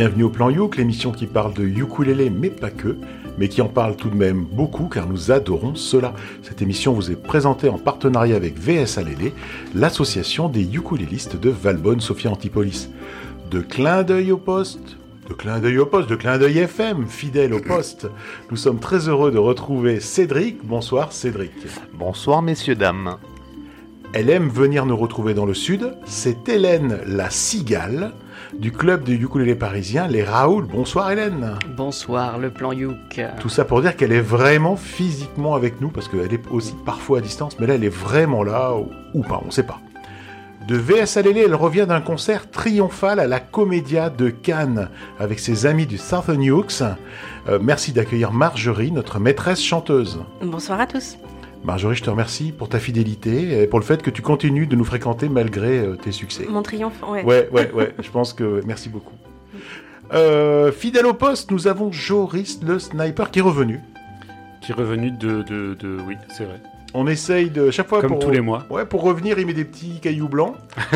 Bienvenue au Plan Youk, l'émission qui parle de ukulélé, mais pas que, mais qui en parle tout de même beaucoup car nous adorons cela. Cette émission vous est présentée en partenariat avec VS Alélé, l'association des ukulélistes de Valbonne, Sophia Antipolis. De clin d'œil au poste, de clin d'œil au poste, de clin d'œil FM, fidèle au poste. Nous sommes très heureux de retrouver Cédric. Bonsoir Cédric. Bonsoir messieurs, dames. Elle aime venir nous retrouver dans le sud. C'est Hélène la cigale du club des ukulélés parisiens, les Raoul. Bonsoir Hélène. Bonsoir, le plan Youk. Tout ça pour dire qu'elle est vraiment physiquement avec nous, parce qu'elle est aussi parfois à distance, mais là elle est vraiment là, ou pas, on ne sait pas. De VS Alélé, elle revient d'un concert triomphal à la Comédia de Cannes avec ses amis du Southern Hooks. Euh, merci d'accueillir Marjorie, notre maîtresse chanteuse. Bonsoir à tous. Marjorie, je te remercie pour ta fidélité et pour le fait que tu continues de nous fréquenter malgré euh, tes succès. Mon triomphe, ouais. Ouais, ouais, ouais. je pense que merci beaucoup. Euh, fidèle au poste, nous avons Joris le sniper qui est revenu. Qui est revenu de, de, de... oui, c'est vrai. On essaye de chaque fois Comme pour tous les mois. Ouais, pour revenir, il met des petits cailloux blancs.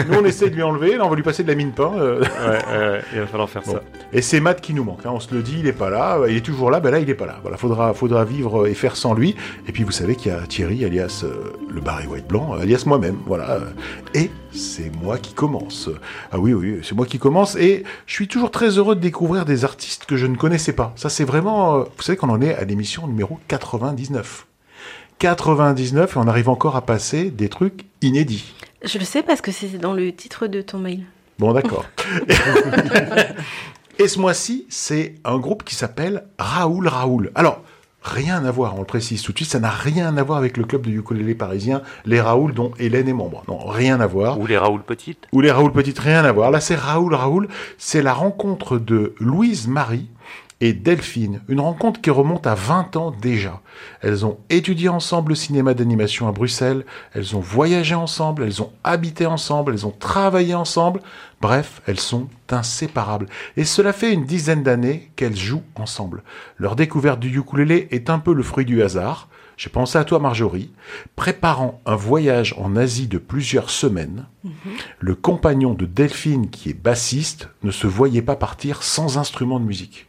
Nous, on essaie de lui enlever. Là, on va lui passer de la mine pain. euh. Ouais, il va falloir faire Bon. ça. Et c'est Matt qui nous manque. hein. On se le dit, il est pas là. Il est toujours là. Ben là, il est pas là. Voilà, faudra, faudra vivre et faire sans lui. Et puis, vous savez qu'il y a Thierry, alias euh, le Barry White blanc, alias moi-même. Voilà. euh, Et c'est moi qui commence. Ah oui, oui, c'est moi qui commence. Et je suis toujours très heureux de découvrir des artistes que je ne connaissais pas. Ça, c'est vraiment. euh, Vous savez qu'on en est à l'émission numéro 99. 99 et on arrive encore à passer des trucs inédits. Je le sais parce que c'est dans le titre de ton mail. Bon, d'accord. Et ce mois-ci, c'est un groupe qui s'appelle Raoul Raoul. Alors, rien à voir, on le précise tout de suite, ça n'a rien à voir avec le club de ukulélé parisien, les Raoul dont Hélène est membre. Non, rien à voir. Ou les Raoul Petites. Ou les Raoul Petites, rien à voir. Là, c'est Raoul Raoul. C'est la rencontre de Louise Marie et Delphine. Une rencontre qui remonte à 20 ans déjà. Elles ont étudié ensemble le cinéma d'animation à Bruxelles. Elles ont voyagé ensemble. Elles ont habité ensemble. Elles ont travaillé ensemble. Bref, elles sont inséparables. Et cela fait une dizaine d'années qu'elles jouent ensemble. Leur découverte du ukulélé est un peu le fruit du hasard. J'ai pensé à toi, Marjorie. Préparant un voyage en Asie de plusieurs semaines, le compagnon de Delphine, qui est bassiste, ne se voyait pas partir sans instrument de musique.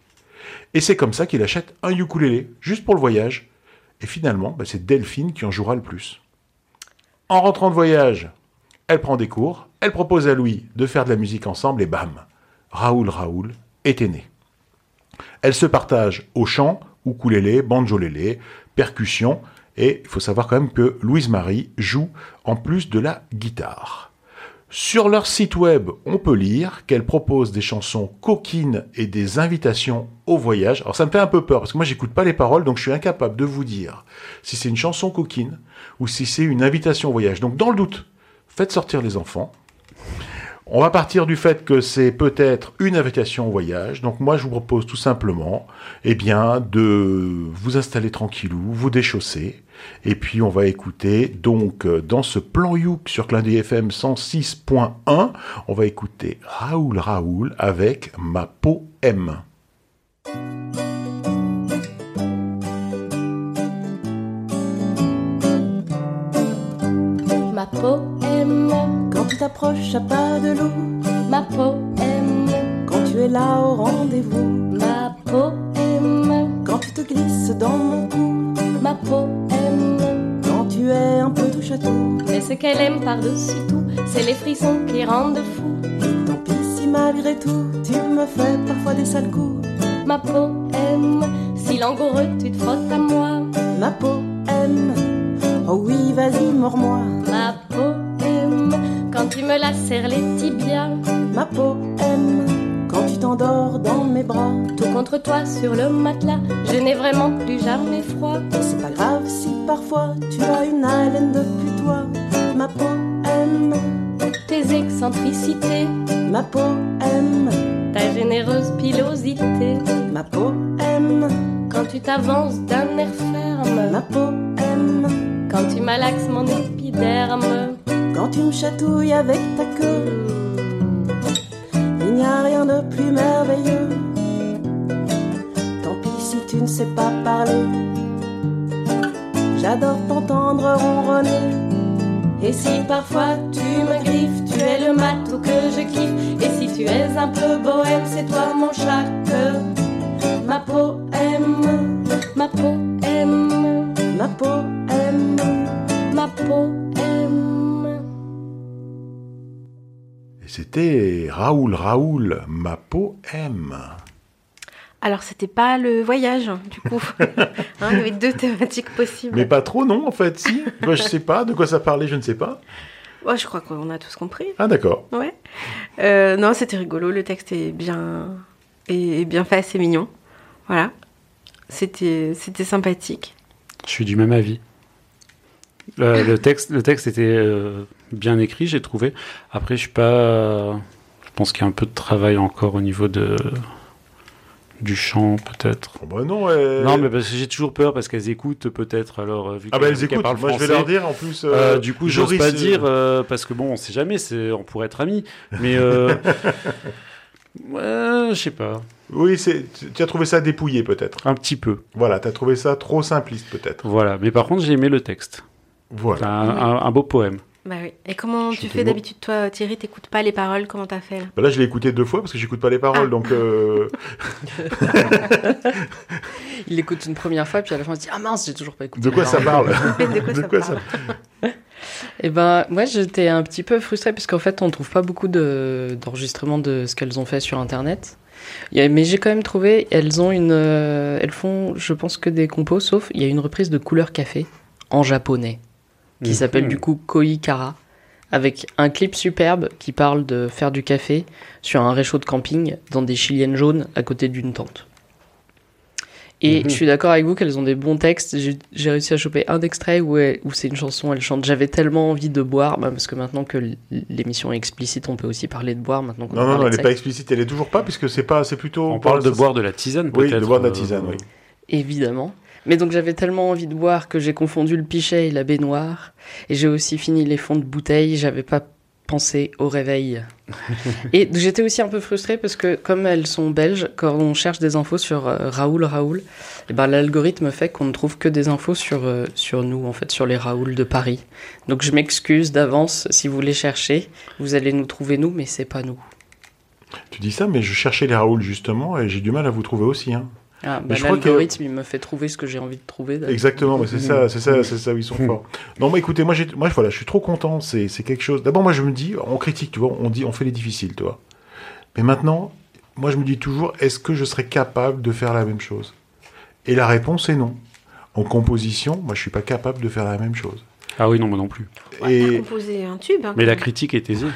Et c'est comme ça qu'il achète un ukulélé, juste pour le voyage. Et finalement, bah, c'est Delphine qui en jouera le plus. En rentrant de voyage, elle prend des cours, elle propose à Louis de faire de la musique ensemble, et bam, Raoul Raoul était né. Elles se partagent au chant, ukulélé, banjolélé, percussion, et il faut savoir quand même que Louise Marie joue en plus de la guitare. Sur leur site web, on peut lire qu'elle propose des chansons coquines et des invitations au voyage. Alors ça me fait un peu peur parce que moi j'écoute pas les paroles donc je suis incapable de vous dire si c'est une chanson coquine ou si c'est une invitation au voyage. Donc dans le doute, faites sortir les enfants. On va partir du fait que c'est peut-être une invitation au voyage. Donc moi, je vous propose tout simplement, eh bien, de vous installer tranquillou, vous déchausser, et puis on va écouter donc euh, dans ce plan Youk sur Clin FM 106.1, on va écouter Raoul Raoul avec Ma peau aime. Ma peau aime quand tu t'approches à pas de loup. Ma peau aime quand tu es là au rendez-vous. Ma peau aime quand tu te glisses dans mon cou. Ma peau aime quand tu es un peu tout. Mais ce qu'elle aime par-dessus tout, c'est les frissons qui rendent fou. Tant pis si malgré tout tu me fais parfois des sales coups. Ma peau aime, si langoureux tu te frottes à moi. Ma peau aime, oh oui vas-y mords-moi. Ma peau aime, quand tu me la serres les tibias. Ma peau aime tu t'endors dans mes bras. Tout contre toi sur le matelas, je n'ai vraiment plus jamais froid. Et c'est pas grave si parfois tu as une haleine de putois. Ma peau aime, Tes excentricités, ma peau aime, ta généreuse pilosité. ma peau aime, Quand tu t'avances d'un air ferme, ma peau aime. quand tu malaxes mon épiderme. Quand tu me chatouilles avec ta queue, rien de plus merveilleux. Tant pis si tu ne sais pas parler. J'adore t'entendre ronronner. Et si parfois tu me griffes, tu es le matou que je kiffe. Et si tu es un peu bohème, c'est toi mon chat ma aime, ma aime, ma aime, ma peau c'était Raoul, Raoul, ma peau aime. Alors, c'était pas le voyage, du coup. Hein, il y avait deux thématiques possibles. Mais pas trop, non, en fait, si. Moi, je sais pas. De quoi ça parlait, je ne sais pas. Ouais, je crois qu'on a tous compris. Ah, d'accord. Ouais. Euh, non, c'était rigolo. Le texte est bien, est bien fait, c'est mignon. Voilà. C'était, c'était sympathique. Je suis du même avis. Le, le texte, le texte était euh, bien écrit, j'ai trouvé. Après, je suis pas. Je pense qu'il y a un peu de travail encore au niveau de du chant, peut-être. Oh, bah non. Non, mais parce que j'ai toujours peur parce qu'elles écoutent peut-être. Alors, euh, vu Ah, bah, elles écoutent. parlent Moi, je vais français. leur dire, en plus. Euh, du coup, j'ose pas dire parce que bon, on sait jamais, c'est on pourrait être amis, mais ouais, je sais pas, Oui, c'est. Tu as trouvé ça dépouillé, peut-être. un petit peu. Voilà, tu as trouvé ça trop simpliste, peut-être. Voilà, mais par contre, j'ai aimé le texte. C'est Voilà. un, un- un beau poème. Bah oui. Et comment tu fais d'habitude, toi, Thierry? T'écoutes pas les paroles? Comment t'as fait là? Bah là, je l'ai écouté deux fois parce que j'écoute pas les paroles, Ah. donc. euh, Il l'écoute une première fois, puis à la fin, il se dit Ah mince, j'ai toujours pas écouté. De quoi ça parle? De quoi De ça parle? Eh ben, moi, j'étais un petit peu frustrée parce qu'en fait, on trouve pas beaucoup de- d'enregistrements de, ce qu'elles ont fait sur Internet. Mais j'ai quand même trouvé, elles ont une, euh, elles font, je pense que des compos, sauf il y a une reprise de Couleur Café en japonais qui Mhm. s'appelle du coup Koi Kara avec un clip superbe qui parle de faire du café sur un réchaud de camping dans des chiliennes jaunes à côté d'une tente. Et Mhm. je suis d'accord avec vous qu'elles ont des bons textes. J'ai réussi à choper un extrait où, elle- où c'est une chanson, elle chante J'avais tellement envie de boire, bah, parce que maintenant que l'émission est explicite, on peut aussi parler de boire maintenant Non, non, elle n'est pas explicite, elle est toujours pas, puisque c'est pas, c'est plutôt. On parle de boire de la tisane, Oui, peut-être. de boire de la euh, tisane, oui. Évidemment. Mais donc j'avais tellement envie de boire que j'ai confondu le pichet et la baignoire. Et j'ai aussi fini les fonds de bouteille. J'avais pas pensé au réveil. et j'étais aussi un peu frustrée parce que comme elles sont belges, quand on cherche des infos sur euh, Raoul Raoul, eh ben, l'algorithme fait qu'on ne trouve que des infos sur, euh, sur nous, en fait, sur les Raoul de Paris. Donc je m'excuse d'avance si vous les cherchez. Vous allez nous trouver nous, mais c'est pas nous. Tu dis ça, mais je cherchais les Raoul justement, et j'ai du mal à vous trouver aussi. Hein. Ah, bah, je crois que- l'algorithme, il me fait trouver ce que j'ai envie de trouver. Exactement, mais c'est ça, c'est ça, c'est ça où ils sont forts. Non, mais écoutez, moi, moi, voilà, je suis trop content. C'est, quelque chose. D'abord, moi, je me dis, on critique, tu vois, on dit, on fait les difficiles, tu vois. Mais maintenant, moi, je me dis toujours, est-ce que je serais capable de faire la même chose? Et la réponse est non. En composition, moi, je suis pas capable de faire la même chose. Ah oui, non, moi non plus. Ouais, Et composé un tube. hein, Mais la critique est aisée.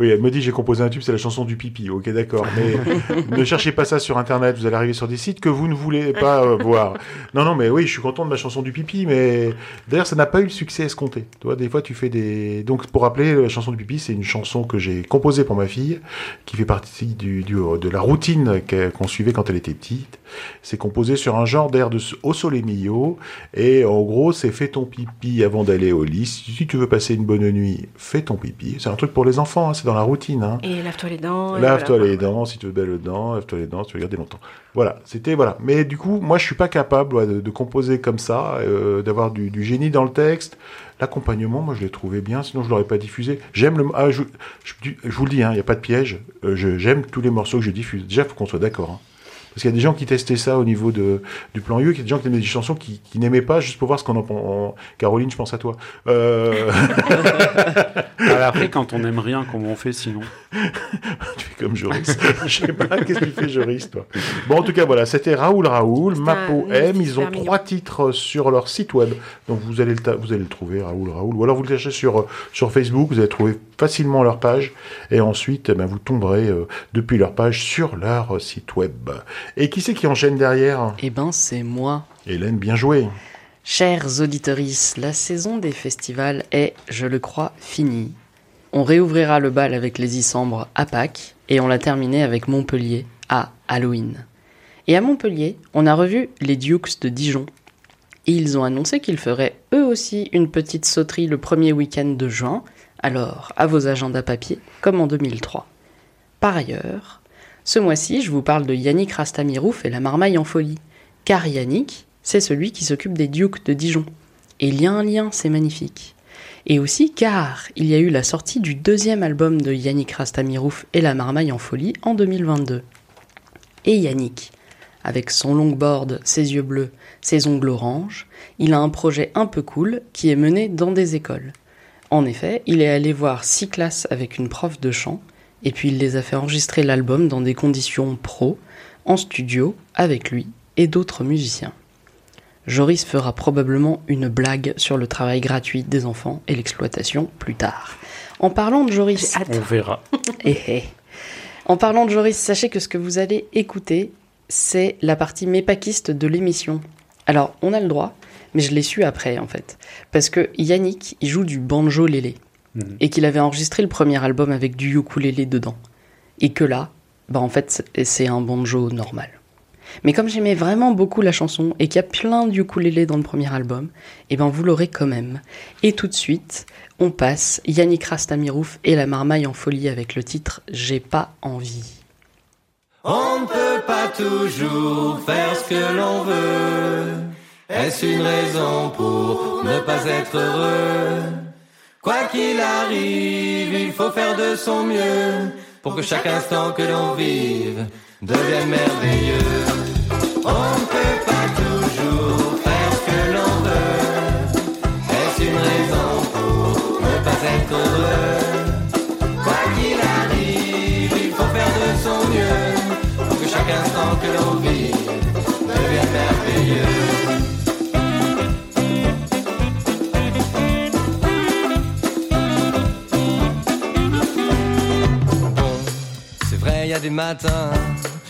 Oui, elle me dit, j'ai composé un tube, c'est la chanson du pipi. Ok, d'accord. Mais ne cherchez pas ça sur Internet. Vous allez arriver sur des sites que vous ne voulez pas euh, voir. Non, non, mais oui, je suis content de ma chanson du pipi, mais d'ailleurs, ça n'a pas eu le succès escompté. Tu vois, des fois, tu fais des. Donc, pour rappeler, la chanson du pipi, c'est une chanson que j'ai composée pour ma fille, qui fait partie du, du- de la routine qu'on suivait quand elle était petite. C'est composé sur un genre d'air de au sole mio, et en gros, c'est fais ton pipi avant d'aller au lit. Si tu veux passer une bonne nuit, fais ton pipi. C'est un truc pour les enfants, hein, c'est dans la routine. Hein. Et lave-toi les dents. et Lave-toi voilà. les dents, si tu veux belle dents, lave-toi les dents, si tu veux garder longtemps. Voilà, c'était voilà. Mais du coup, moi, je suis pas capable ouais, de, de composer comme ça, euh, d'avoir du, du génie dans le texte. L'accompagnement, moi, je l'ai trouvé bien, sinon je l'aurais pas diffusé. J'aime le, ah, je, je- je vous le dis, il n'y a pas de piège. euh, j'aime tous les morceaux que je diffuse. Déjà, faut qu'on soit d'accord. hein. Parce qu'il y a des gens qui testaient ça au niveau de, du plan U, il y a des gens qui aimaient des chansons qui, qui n'aimaient pas juste pour voir ce qu'on en pense. Caroline, je pense à toi. Euh... Alors après, quand on n'aime rien, comment on fait sinon? Tu fais comme Joris. Je sais pas, qu'est-ce que tu fais, Joris, toi? Bon, en tout cas, voilà, c'était Raoul Raoul, C'était ma un poème. Ils ont trois titres sur leur site web. Donc, vous allez le, ta- vous allez le trouver, Raoul Raoul. Ou alors, vous le cherchez sur, sur Facebook, vous allez trouver facilement leur page. Et ensuite, eh ben, vous tomberez euh, depuis leur page sur leur site web. Et qui c'est qui enchaîne derrière? Eh ben, c'est moi. Hélène, bien joué. Chers auditorices, la saison des festivals est, je le crois, finie. On réouvrira le bal avec les Isambres à Pâques et on l'a terminé avec Montpellier à Halloween. Et à Montpellier, on a revu les Dukes de Dijon. Et ils ont annoncé qu'ils feraient eux aussi une petite sauterie le premier week-end de juin, alors à vos agendas papier, comme en 2003. Par ailleurs, ce mois-ci, je vous parle de Yannick Rastamirouf et la marmaille en folie. Car Yannick, c'est celui qui s'occupe des Dukes de Dijon. Et un lien, c'est magnifique. Et aussi car il y a eu la sortie du deuxième album de Yannick Rastamirouf et la Marmaille en folie en 2022. Et Yannick, avec son longboard, ses yeux bleus, ses ongles oranges, il a un projet un peu cool qui est mené dans des écoles. En effet, il est allé voir six classes avec une prof de chant, et puis il les a fait enregistrer l'album dans des conditions pro, en studio, avec lui et d'autres musiciens. Joris fera probablement une blague sur le travail gratuit des enfants et l'exploitation plus tard. En parlant de Joris, On verra. eh, eh. en parlant de Joris, sachez que ce que vous allez écouter, c'est la partie mépakiste de l'émission. Alors, on a le droit, mais je l'ai su après en fait, parce que Yannick, il joue du banjo lélé Mhm. et qu'il avait enregistré le premier album avec du ukulélé dedans, et que là, bah en fait, c'est- un banjo normal. Mais comme j'aimais vraiment beaucoup la chanson et qu'il y a plein de ukulélé dans le premier album, et ben vous l'aurez quand même. Et tout de suite, on passe Yannick Rastamirouf et la marmaille en folie avec le titre J'ai pas envie. On ne peut pas toujours faire ce que l'on veut. Est-ce une raison pour ne pas être heureux? Quoi qu'il arrive, il faut faire de son mieux pour que chaque instant que l'on vive devienne merveilleux. On ne peut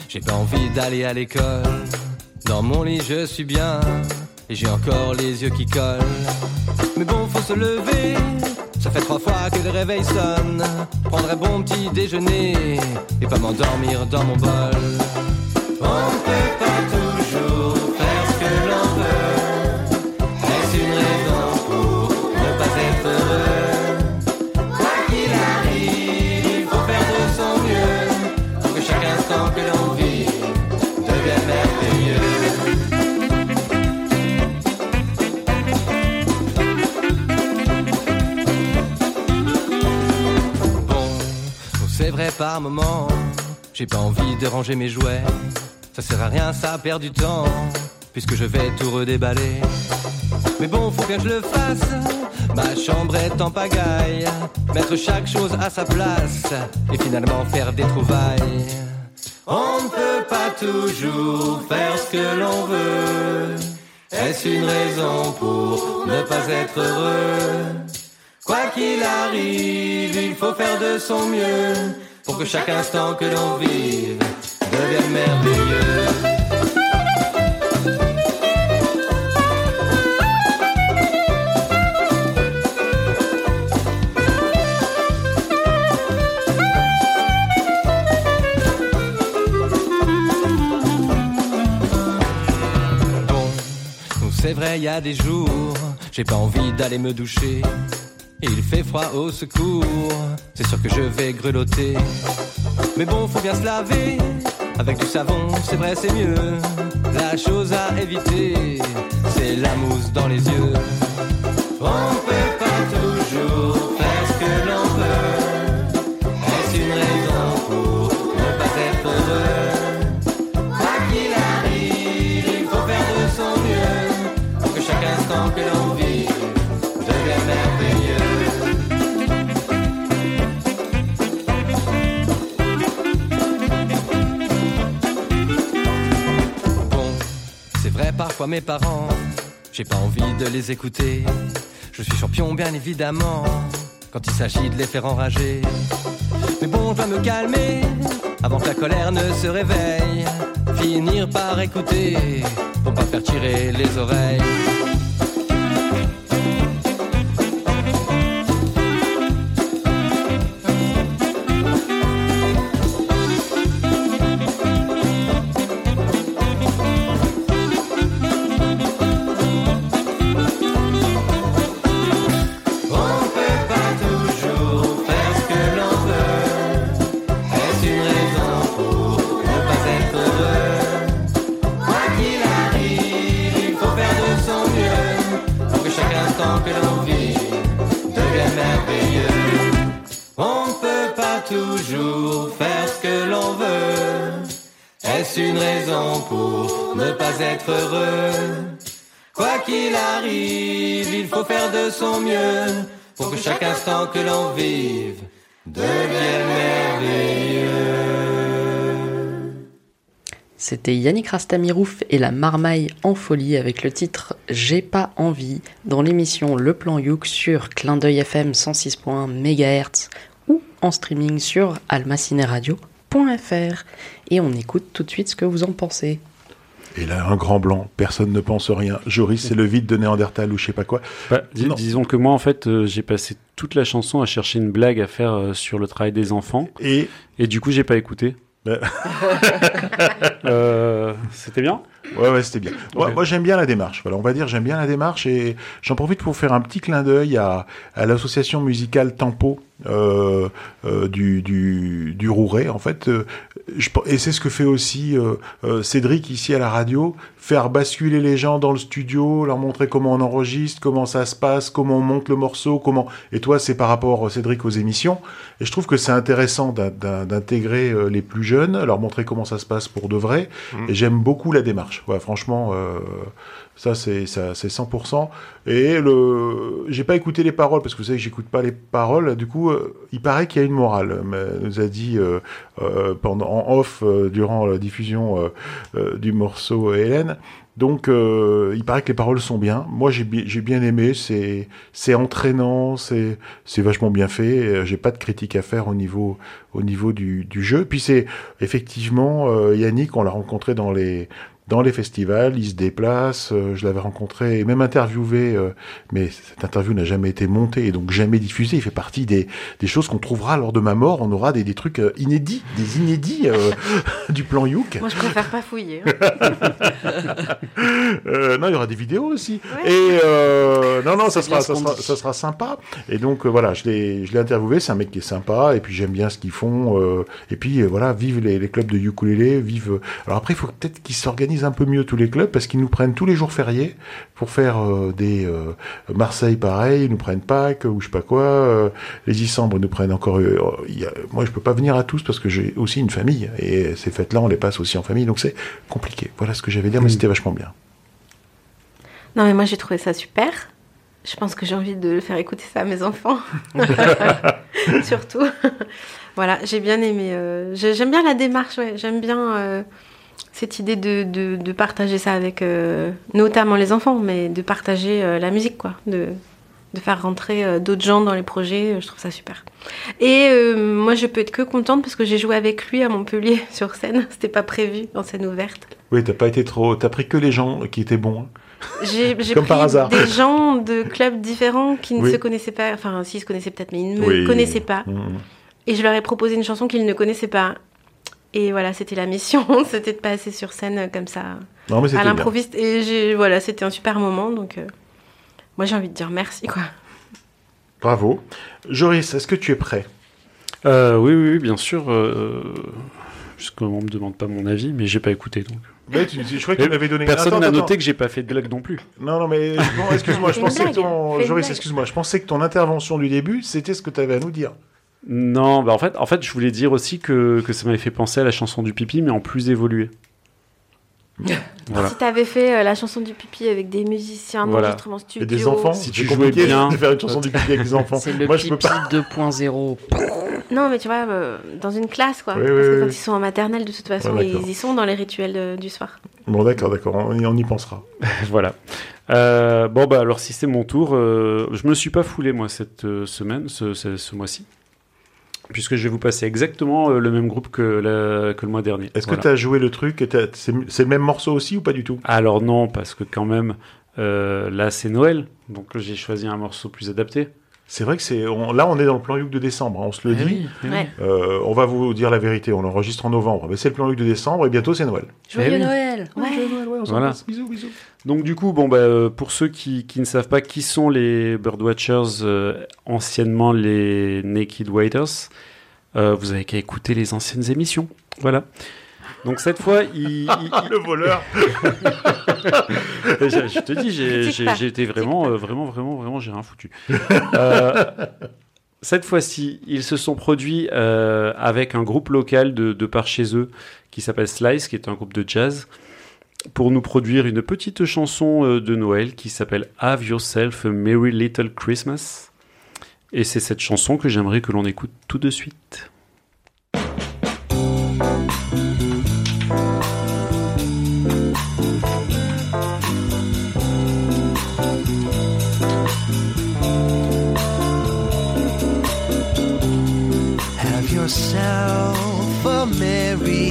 j'ai pas envie d'aller à l'école. Dans mon lit, je suis bien, et j'ai encore les yeux qui collent. Mais bon, faut se lever. Ça fait trois fois que le réveil sonne. Prendre bon petit déjeuner et pas m'endormir dans mon bol. Par moment, j'ai pas envie de ranger mes jouets. Ça sert à rien, ça perd du temps, puisque je vais tout redéballer. Mais bon, faut que je le fasse. Ma chambre est en pagaille. Mettre chaque chose à sa place et finalement faire des trouvailles. On ne peut pas toujours faire ce que l'on veut. Est-ce une raison pour ne pas être heureux? Quoi qu'il arrive, il faut faire de son mieux pour que chaque instant que l'on vive devienne merveilleux. Bon, c'est vrai, il y a des jours, j'ai pas envie d'aller me doucher. Il fait froid au secours, c'est sûr que je vais grelotter. Mais bon, faut bien se laver, avec du savon, c'est vrai, c'est mieux. La chose à éviter, c'est la mousse dans les yeux. On peut pas toujours mes parents, j'ai pas envie de les écouter. Je suis champion bien évidemment quand il s'agit de les faire enrager. Mais bon, je dois me calmer avant que la colère ne se réveille. Finir par écouter pour pas faire tirer les oreilles. Que l'on vive merveilleux. C'était Yannick Rastamirouf et la marmaille en folie avec le titre J'ai pas envie dans l'émission Le Plan Youk sur Clin d'œil FM 106.1 MHz ou en streaming sur almacineradio.fr. Et on écoute tout de suite ce que vous en pensez. Et là, un grand blanc, personne ne pense rien. Joris, c'est le vide de Néandertal ou je sais pas quoi. Bah, dis- Non. disons que moi, en fait, euh, j'ai passé toute la chanson à chercher une blague à faire euh, sur le travail des enfants. Et Et du coup, j'ai pas écouté. Ouais. Euh, C'était bien? Ouais, ouais, c'était bien. Moi, j'aime bien la démarche. Voilà, on va dire, j'aime bien la démarche et j'en profite pour faire un petit clin d'œil à, à l'association musicale Tempo euh, euh, du, du, du Rouret. En fait, je, et c'est ce que fait aussi euh, euh, Cédric ici à la radio, faire basculer les gens dans le studio, leur montrer comment on enregistre, comment ça se passe, comment on monte le morceau, comment. Et toi, c'est par rapport, euh, Cédric, aux émissions. Et je trouve que c'est intéressant d'in- d'in- d'intégrer euh, les plus jeunes, leur montrer comment ça se passe pour de vrai. Et j'aime beaucoup la démarche. Ouais, franchement, euh, ça c'est ça c'est 100%. Et le, j'ai pas écouté les paroles parce que vous savez que j'écoute pas les paroles. Du coup, euh, il paraît qu'il y a une morale. Mais nous a dit euh, euh, pendant en off durant la diffusion du morceau Hélène. Donc, il paraît que les paroles sont bien. Moi, j'ai bi- j'ai bien aimé. C'est c'est entraînant. C'est c'est vachement bien fait. J'ai pas de critique à faire au niveau au niveau du, du jeu. Puis c'est effectivement Yannick, on l'a rencontré dans les dans les festivals, il se déplace, euh, je l'avais rencontré et même interviewé, euh, mais cette interview n'a jamais été montée et donc jamais diffusée. Il fait partie des, des choses qu'on trouvera lors de ma mort. On aura des, des trucs euh, inédits, des inédits euh, du plan Youk. Moi, je préfère pas fouiller. hein. Euh, non, il y aura des vidéos aussi. Ouais. Et euh, non, non, ça sera, ça, sera, ça sera sympa. Et donc voilà, je l'ai, je l'ai interviewé. C'est un mec qui est sympa. Et puis j'aime bien ce qu'ils font. et puis voilà, vive les, les clubs de ukulélé, vive. Alors après, il faut peut-être qu'ils s'organisent un peu mieux tous les clubs parce qu'ils nous prennent tous les jours fériés pour faire euh, des euh, Marseille pareil, ils nous prennent Pâques ou je sais pas quoi. euh, les Isambres nous prennent encore. euh, il y a- moi, je peux pas venir à tous parce que j'ai aussi une famille et ces fêtes-là, on les passe aussi en famille, donc c'est compliqué. Voilà ce que j'avais à dire, mais Mm. c'était vachement bien. Non, mais moi, j'ai trouvé ça super. Je pense que j'ai envie de faire écouter ça à mes enfants. Surtout. voilà, j'ai bien aimé. euh, j'ai- J'aime bien la démarche, ouais. J'aime bien euh, cette idée de, de, de partager ça avec euh, notamment les enfants, mais de partager euh, la musique, quoi. De, de faire rentrer euh, d'autres gens dans les projets. Je trouve ça super. Et moi, je peux être que contente parce que j'ai joué avec lui à Montpellier sur scène. C'était pas prévu en scène ouverte. Oui, t'as pas été trop. T'as pris que les gens qui étaient bons. hein. J'ai pris par hasard. des gens de clubs différents qui ne Oui. se connaissaient pas, enfin s'ils se connaissaient peut-être, mais ils ne me Oui. connaissaient pas. Mhm. Et je leur ai proposé une chanson qu'ils ne connaissaient pas. Et voilà, c'était la mission, c'était de passer sur scène comme ça, Non, mais à l'improviste. Et voilà, c'était un super moment, donc euh, moi j'ai envie de dire merci quoi. Bravo. Joris, est-ce que tu es prêt? Euh, oui, oui, oui, bien sûr. Euh, Puisqu'on me demande pas mon avis, mais j'ai pas écouté donc. Ouais, tu- Je crois que tu m'avais donné. Personne n'a noté que j'ai pas fait de blague non plus. Non, non, mais bon, excuse-moi, je pensais que ton. Joris, excuse-moi, je pensais que ton intervention du début, c'était ce que tu avais à nous dire. Non, bah en fait, en fait, je voulais dire aussi que, que ça m'avait fait penser à la chanson du pipi, mais en plus évolué. Voilà. Si t'avais fait euh, la chanson du pipi avec des musiciens Voilà. d'enregistrement studio, Et des enfants, Si tu jouais bien. de faire une chanson du pipi avec des enfants. C'est le Moi, je peux pipi pas. 2.0. Non, mais tu vois, euh, dans une classe, quoi. Oui, Parce oui, que oui, quand ils sont en maternelle, de toute façon, ils y sont dans les rituels euh, du soir. Bon, d'accord, d'accord, on, y- on y pensera. voilà. Euh, bon, bah alors si c'est mon tour, euh, je me suis pas foulé moi cette euh, semaine, ce, ce- ce mois-ci, puisque je vais vous passer exactement euh, le même groupe que, la- que le mois dernier. Est-ce Voilà. que tu as joué le truc c'est le même morceau aussi ou pas du tout? Alors non, parce que quand même, euh, là c'est Noël, donc j'ai choisi un morceau plus adapté. C'est vrai que c'est. on- Là, on est dans le plan Youk de décembre, hein, on se le Eh dit. oui, eh oui. Euh, on va vous dire la vérité, on l'enregistre en novembre. Mais c'est le plan Youk de décembre et bientôt c'est Noël. Joyeux oui. Noël Ouais. on Voilà. Bisous, bisous. Donc du coup, bon bah euh, pour ceux qui, qui ne savent pas qui sont les Birdwatchers, euh, anciennement les Naked Waiters, euh, vous avez qu'à écouter les anciennes émissions. Voilà. Donc cette fois, il, il- Ah, le voleur je, je te dis, j'ai été vraiment, euh, vraiment, vraiment, vraiment, j'ai rien foutu. Euh, cette fois-ci, ils se sont produits euh, avec un groupe local de, de par chez eux qui s'appelle Slice, qui est un groupe de jazz, pour nous produire une petite chanson euh, de Noël qui s'appelle Have Yourself a Merry Little Christmas. Et c'est cette chanson que j'aimerais que l'on écoute tout de suite. Yourself a merry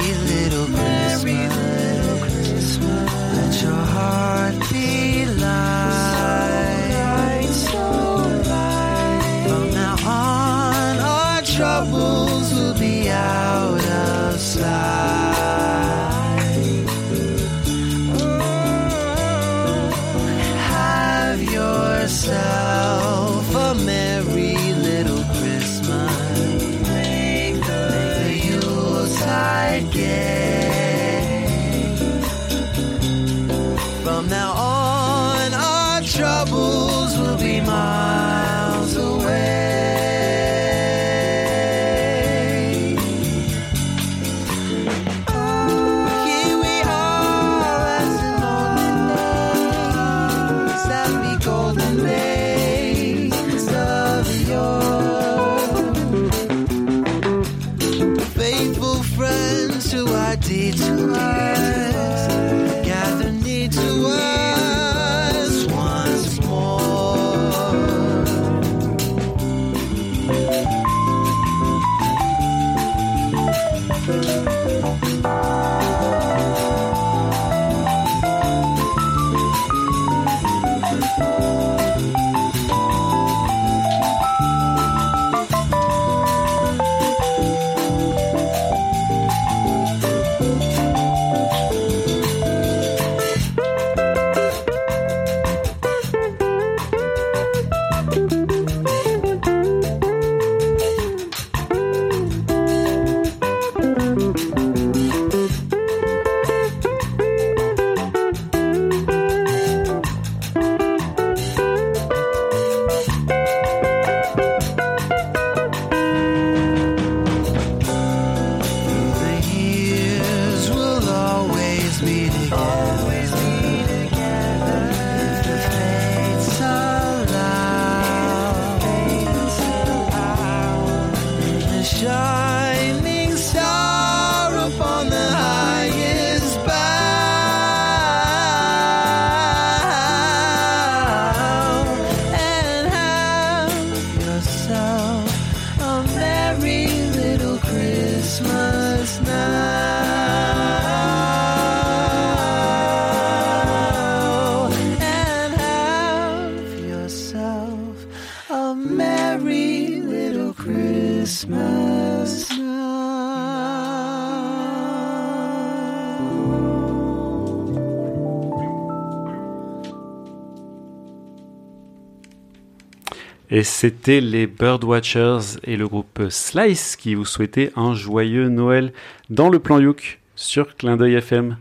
Et c'était les Birdwatchers et le groupe Slice qui vous souhaitaient un joyeux Noël dans le plan Youk sur Clin d'œil FM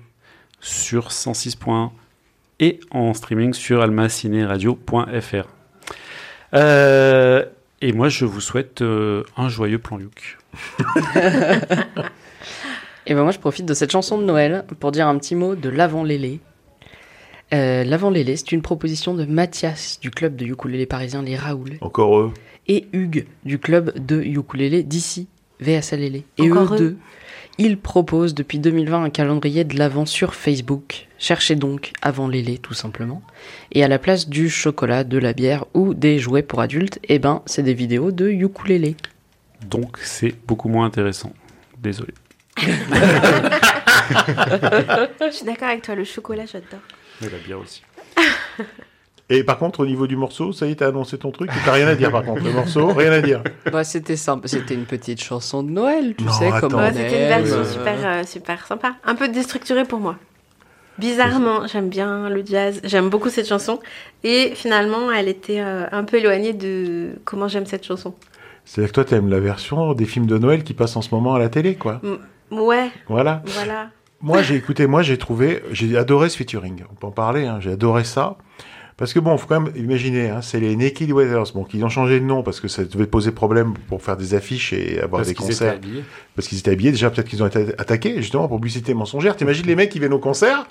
sur 106.1 et en streaming sur almacineradio.fr. Euh, et moi, je vous souhaite euh, un joyeux plan Youk. Et ben moi, je profite de cette chanson de Noël pour dire un petit mot de l'Avant Lélé. Euh, L'Avant Lélé, c'est une proposition de Mathias du club de ukulélé parisien Les Raoul Encore eux. et Hugues du club de ukulélé d'ici, VSA Lélé. Et Encore eux eux. deux, ils proposent depuis 2020 un calendrier de l'Avent sur Facebook. Cherchez donc Avant Lélé tout simplement. Et à la place du chocolat, de la bière ou des jouets pour adultes, eh ben c'est des vidéos de ukulélé. Donc, c'est beaucoup moins intéressant. Désolé. Je suis d'accord avec toi, le chocolat, j'adore. Mais la bière aussi. Et par contre, au niveau du morceau, ça y est, t'as annoncé ton truc. T'as rien à dire par contre. Le morceau, rien à dire. Bah c'était simple, c'était une petite chanson de Noël, tu Non, sais, comme attends. on Ouais, c'était une version super, euh, super sympa. Un peu déstructurée pour moi. Bizarrement, j'aime bien le jazz. J'aime beaucoup cette chanson. Et finalement, elle était euh, un peu éloignée de comment j'aime cette chanson. C'est-à-dire que toi, t'aimes la version des films de Noël qui passent en ce moment à la télé, quoi. Ouais, Voilà. voilà. Moi, j'ai écouté, moi, j'ai trouvé, j'ai adoré ce featuring. On peut en parler, hein, j'ai adoré ça. Parce que bon, faut quand même imaginer, hein, c'est les Naked Weathers, bon, qui ont changé de nom parce que ça devait poser problème pour faire des affiches et avoir Parce des qu'ils étaient concerts. habillés. Parce qu'ils étaient habillés. Déjà, peut-être qu'ils ont été attaqués, justement, pour publicité mensongère. T'imagines les mecs qui viennent au concert?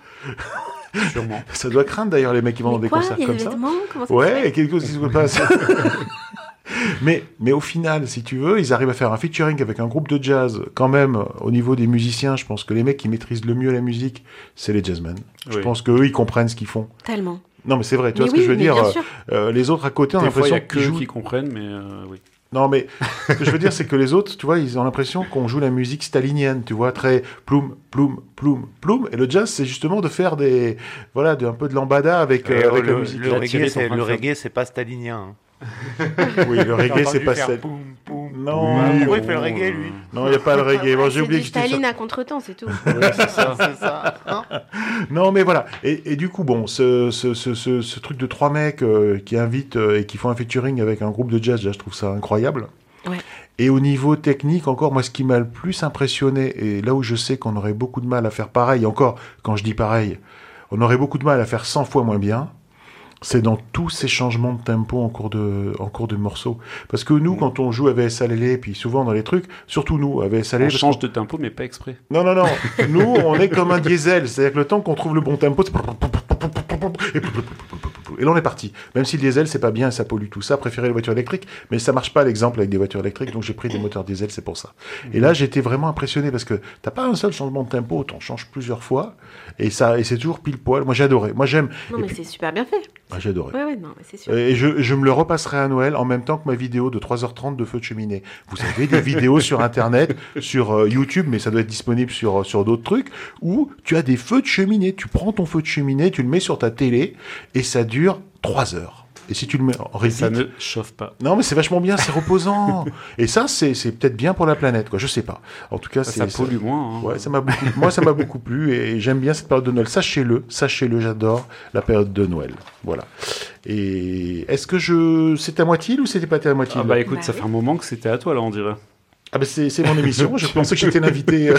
Sûrement. Ça doit craindre d'ailleurs les mecs qui vont dans des concerts comme ça. Comment ça Ouais, quelque chose qui se passe. mais, mais au final, si tu veux, ils arrivent à faire un featuring avec un groupe de jazz. Quand même, au niveau des musiciens, je pense que les mecs qui maîtrisent le mieux la musique, c'est les jazzmen. Je Oui. pense qu'eux, ils comprennent ce qu'ils font. Tellement. Non, mais c'est vrai, tu Mais vois ce que je veux dire euh, euh, Les autres à côté, on a Des fois, il y l'impression qu'ils eux jouent. qui comprennent, mais euh, oui. Non, mais ce que je veux dire, c'est que les autres, tu vois, ils ont l'impression qu'on joue la musique stalinienne, tu vois, très ploum, ploum, ploum, ploum. Et le jazz, c'est justement de faire des, voilà, de, un peu de lambada avec, euh, Euh, avec le, la musique. le le reggae, c'est pas stalinien. hein. Oui, le reggae, c'est pas ça. Poum, poum. Non, Ah, oui, pourquoi il fait le reggae, lui Non, il n'y a pas le reggae. Bon, j'ai c'est oublié que Staline à contre-temps, c'est tout. c'est ça, c'est ça. hein. Non, mais voilà. Et, et du coup, bon, ce, ce, ce, ce, ce truc de trois mecs euh, qui invitent euh, et qui font un featuring avec un groupe de jazz, là, je trouve ça incroyable. Ouais. Et au niveau technique, encore, moi, ce qui m'a le plus impressionné, et là où je sais qu'on aurait beaucoup de mal à faire pareil, encore, quand je dis pareil, on aurait beaucoup de mal à faire 100 fois moins bien, c'est dans tous ces changements de tempo en cours de, en cours de morceau. Parce que nous, quand on joue à VSLL, puis souvent dans les trucs, surtout nous, à VSLL, On change de tempo, mais pas exprès. non, non, non. Nous, on est comme un diesel. C'est-à-dire que le temps qu'on trouve le bon tempo, c'est... Et là, on est parti. Même si le diesel, c'est pas bien, ça pollue tout ça. Préférer les voitures électriques. Mais ça marche pas, l'exemple, avec des voitures électriques. Donc, j'ai pris des moteurs diesel, c'est pour ça. Et là, j'étais vraiment impressionné parce que t'as pas un seul changement de tempo. T'en changes plusieurs fois. Et ça, et c'est toujours pile poil. Moi, j'ai adoré. Moi, j'aime. Non, Et mais puis- c'est super bien fait. Ah, j'ai adoré. Ouais, ouais, non, mais sûr. Et je, je me le repasserai à Noël en même temps que ma vidéo de 3h30 de feu de cheminée. Vous savez, des vidéos sur Internet, sur euh, YouTube, mais ça doit être disponible sur, sur d'autres trucs, où tu as des feux de cheminée. Tu prends ton feu de cheminée, tu le mets sur ta télé, et ça dure 3 heures. Et si tu le mets en Et ça repeat... ne chauffe pas. Non, mais c'est vachement bien, c'est reposant. et ça, c'est peut-être bien pour la planète, quoi. Je sais pas. En tout cas, Ça, pollue moins. hein. Ouais, ça m'a moi ça m'a beaucoup plu et j'aime bien cette période de Noël. Sachez-le, sachez-le, j'adore la période de Noël. Voilà. Et est-ce que je c'était à moitié ou c'était pas à moitié Ah bah écoute, ça fait un moment que c'était à toi là, on dirait. Ah bah c'est c'est mon émission. Je pensais que j'étais l'invité. euh,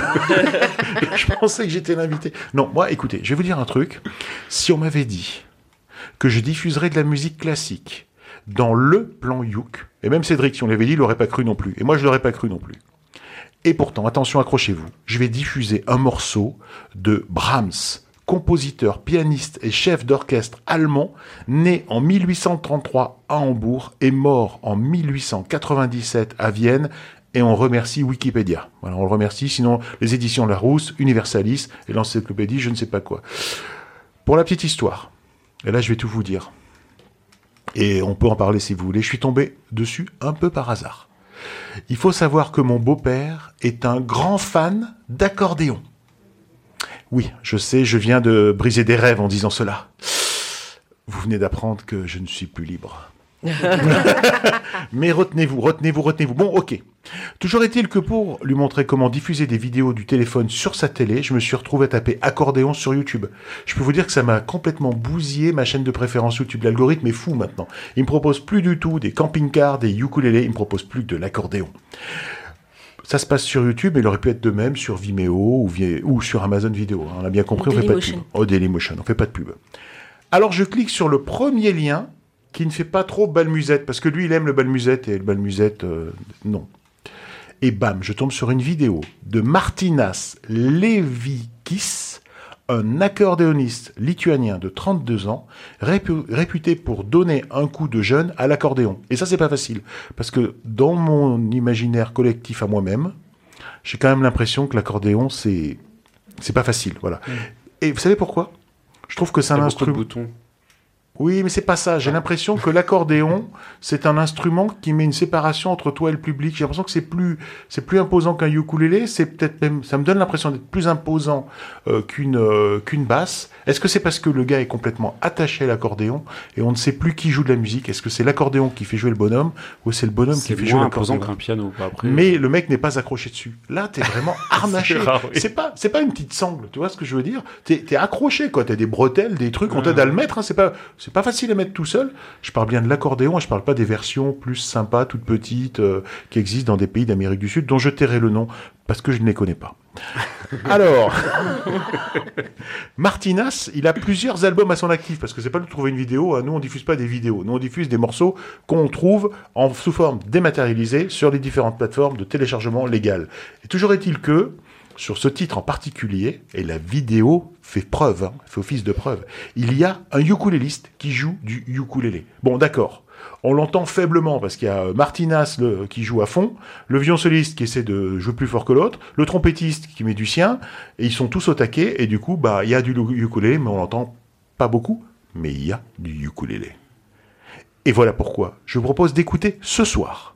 je pensais que j'étais l'invité. Non, moi, écoutez, je vais vous dire un truc. Si on m'avait dit que je diffuserais de la musique classique dans le plan Youk, et même Cédric, si on l'avait dit, l'aurait pas cru non plus. Et moi, je l'aurais pas cru non plus. Et pourtant, attention, accrochez-vous. Je vais diffuser un morceau de Brahms, compositeur, pianiste et chef d'orchestre allemand, né en 1833 à Hambourg et mort en 1897 à Vienne. Et on remercie Wikipédia. Voilà, on le remercie. Sinon, les éditions Larousse, Universalis et l'encyclopédie, je ne sais pas quoi. Pour la petite histoire, et là, je vais tout vous dire. Et on peut en parler si vous voulez. Je suis tombé dessus un peu par hasard. Il faut savoir que mon beau-père est un grand fan d'accordéon. Oui, je sais, je viens de briser des rêves en disant cela. Vous venez d'apprendre que je ne suis plus libre. Mais retenez-vous, retenez-vous, retenez-vous. Bon, ok. Toujours est-il que pour lui montrer comment diffuser des vidéos du téléphone sur sa télé, je me suis retrouvé à taper accordéon sur YouTube. Je peux vous dire que ça m'a complètement bousillé ma chaîne de préférence YouTube. L'algorithme est fou maintenant. Il me propose plus du tout des camping-cars, des ukulélés, il me propose plus que de l'accordéon. Ça se passe sur YouTube, mais il aurait pu être de même sur Vimeo ou, sur Amazon Vidéo. On a bien compris, on fait pas de pub. Oh, Dailymotion, on fait pas de pub. Alors je clique sur le premier lien qui ne fait pas trop balmusette, parce que lui il aime le balmusette et le balmusette, euh, non. Et bam, je tombe sur une vidéo de Martinas Levikis, un accordéoniste lituanien de 32 ans, répu- réputé pour donner un coup de jeune à l'accordéon. Et ça, c'est pas facile, parce que dans mon imaginaire collectif à moi-même, j'ai quand même l'impression que l'accordéon, c'est c'est pas facile, voilà. Et vous savez pourquoi? Je trouve que c'est un instrument. Oui, mais c'est pas ça. J'ai l'impression que l'accordéon, c'est un instrument qui met une séparation entre toi et le public. J'ai l'impression que c'est plus, c'est plus imposant qu'un ukulélé. C'est peut-être même, ça me donne l'impression d'être plus imposant euh, qu'une euh, qu'une basse. Est-ce que c'est parce que le gars est complètement attaché à l'accordéon et on ne sait plus qui joue de la musique? Est-ce que c'est l'accordéon qui fait jouer le bonhomme ou c'est le bonhomme qui fait jouer moins imposant l'accordéon qu'un piano. Après, mais le mec n'est pas accroché dessus. Là, t'es vraiment harnaché. C'est oui. Pas, c'est pas une petite sangle. Tu vois ce que je veux dire? T'es, t'es accroché, quoi. T'as des bretelles, des trucs. On t'aide à le mettre. Hein, c'est pas, c'est pas facile à mettre tout seul. Je parle bien de l'accordéon, je parle pas des versions plus sympas, toutes petites, euh, qui existent dans des pays d'Amérique du Sud, dont je tairai le nom parce que je ne les connais pas. Alors, Martinas, il a plusieurs albums à son actif parce que c'est pas de trouver une vidéo. hein. Nous, on diffuse pas des vidéos. Nous, on diffuse des morceaux qu'on trouve en sous forme dématérialisée sur les différentes plateformes de téléchargement légal. Et toujours est-il que sur ce titre en particulier, et la vidéo fait preuve, hein, fait office de preuve, il y a un ukuléliste qui joue du ukulélé. Bon, d'accord. On l'entend faiblement parce qu'il y a euh, Martinas qui joue à fond, le violoncelliste qui essaie de jouer plus fort que l'autre, le trompettiste qui met du sien, et ils sont tous au taquet, et du coup, bah, il y a du ukulélé, mais on l'entend pas beaucoup, mais il y a du ukulélé. Et voilà pourquoi je vous propose d'écouter ce soir,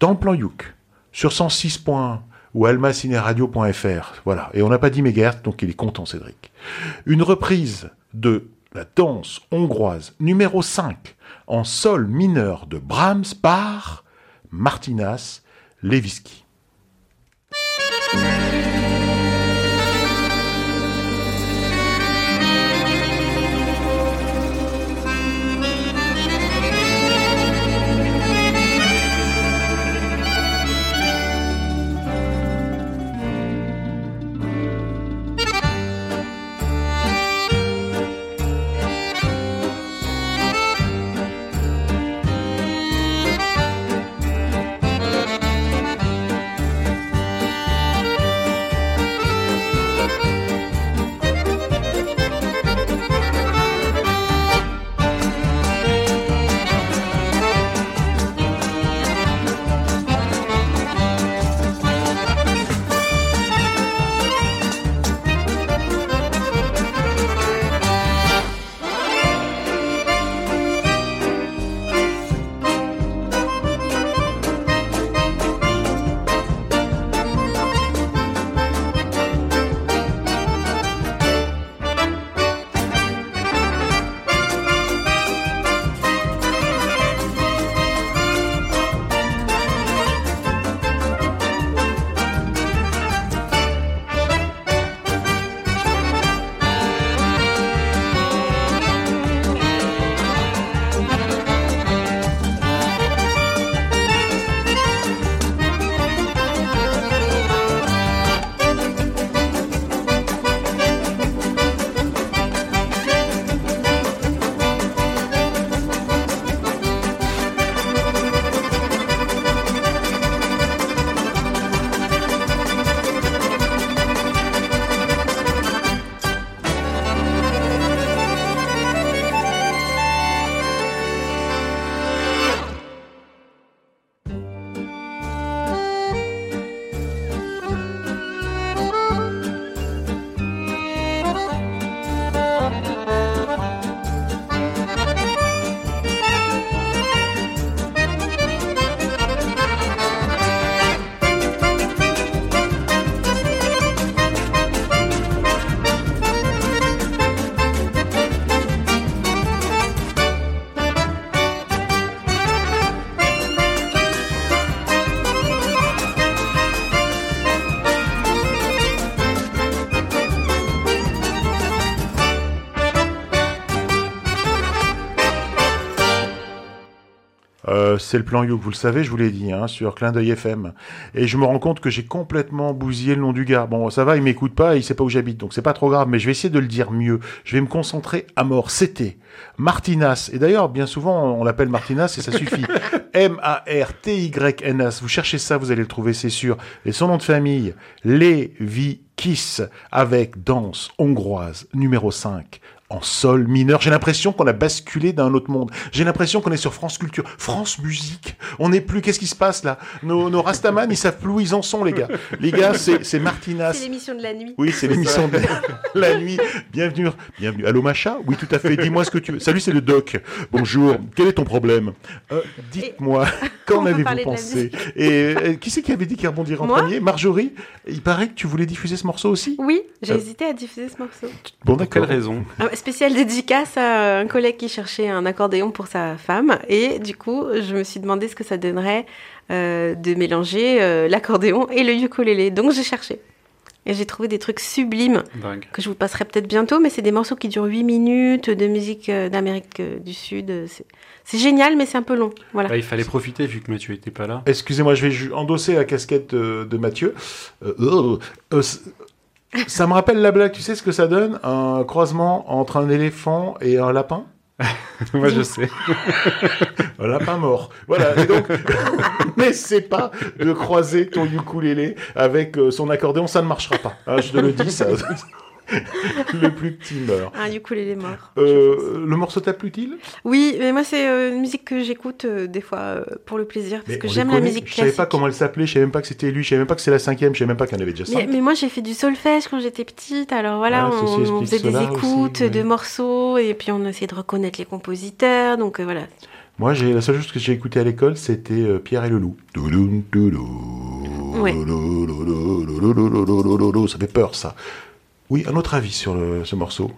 dans le plan Youk, sur 106.1 ou almacineradio.fr, voilà, et on n'a pas dit MHz, donc il est content Cédric, une reprise de la danse hongroise numéro 5 en sol mineur de Brahms par Martinas Lewiski. Euh, c'est le plan You, vous le savez, je vous l'ai dit, hein, sur Clin d'œil FM. Et je me rends compte que j'ai complètement bousillé le nom du gars. Bon, ça va, il m'écoute pas, il sait pas où j'habite, donc c'est pas trop grave, mais je vais essayer de le dire mieux. Je vais me concentrer à mort. C'était Martinas. Et d'ailleurs, bien souvent, on l'appelle Martinas et ça suffit. M-A-R-T-Y-N-A-S. Vous cherchez ça, vous allez le trouver, c'est sûr. Et son nom de famille, Levikis, avec danse hongroise, numéro 5 en sol mineur. J'ai l'impression qu'on a basculé d'un autre monde. J'ai l'impression qu'on est sur France Culture, France Musique. On n'est plus. Qu'est-ce qui se passe là? Nos, nos Rastaman, ils savent plus où ils en sont, les gars. Les gars, c'est c'est Martinas. C'est l'émission de la nuit. Oui, c'est l'émission de la nuit. Bienvenue, bienvenue. Allô, Macha? Oui, tout à fait. Dis-moi ce que tu veux. Salut, c'est le doc. Bonjour. Quel est ton problème? Euh, Dites-moi, qu'en avez-vous pensé? Et euh, qui c'est qui avait dit qu'il rebondirait en Moi premier? Marjorie? Il paraît que tu voulais diffuser ce morceau aussi? Oui, j'ai Euh, hésité à diffuser ce morceau. Bon, Pour quelle d'accord. raison? Un spécial dédicace à un collègue qui cherchait un accordéon pour sa femme. Et du coup, je me suis demandé ce que ça donnerait euh, de mélanger euh, l'accordéon et le ukulélé. Donc j'ai cherché. Et j'ai trouvé des trucs sublimes Dingue. que je vous passerai peut-être bientôt, mais c'est des morceaux qui durent 8 minutes de musique euh, d'Amérique euh, du Sud. C'est c'est génial, mais c'est un peu long. Voilà. Bah, il fallait profiter vu que Mathieu était pas là. Excusez-moi, je vais endosser la casquette de Mathieu. Euh, euh, euh, ça me rappelle la blague, tu sais ce que ça donne? Un croisement entre un éléphant et un lapin? Moi, je sais. Un lapin mort. Voilà. Et donc, n'essaie pas de croiser ton ukulélé avec euh, son accordéon, ça ne marchera pas. Hein, je te le dis, ça. Le plus petit meurt. Ah, du coup, il est mort. Euh, le morceau t'a plu-t-il Oui, mais moi, c'est euh, une musique que j'écoute euh, des fois euh, pour le plaisir, parce Mais que j'aime la musique Je savais classique. pas comment elle s'appelait, je savais même pas que c'était lui, je savais même pas que c'est la cinquième, je savais même pas qu'il y en avait déjà cinq. mais moi, j'ai fait du solfège quand j'étais petite, alors voilà, Ah, on, faisait des aussi, écoutes de morceaux, et puis on essayait de reconnaître les compositeurs, donc euh, voilà. Moi, j'ai la seule chose que j'ai écouté à l'école, c'était euh, Pierre et le loup. Ouais. Ça fait peur, ça. Oui, un autre avis sur le- ce morceau.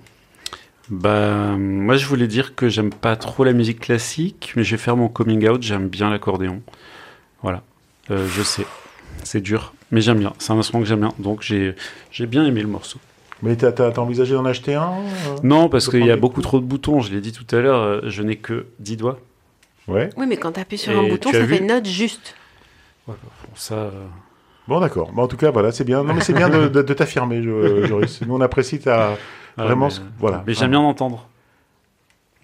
Bah, moi, je voulais dire que j'aime pas trop la musique classique, mais je vais faire mon coming out. J'aime bien l'accordéon. Voilà. Euh, je sais. C'est dur, mais j'aime bien. C'est un instrument que j'aime bien. Donc, j'ai j'ai bien aimé le morceau. Mais t'as envisagé d'en acheter un euh Non, parce qu'il y a beaucoup trop de boutons. Je l'ai dit tout à l'heure, euh, je n'ai que 10 doigts. Ouais. Oui, mais quand tu appuies sur Et un bouton, ça fait une note juste. Bon, ça, euh, Bon, d'accord. Bon, en tout cas, voilà, c'est bien. Non, mais c'est bien de, de- de t'affirmer, je- Joris. Nous, on apprécie ta. ouais, Vraiment, mais, ce- voilà. Mais j'aime bien entendre.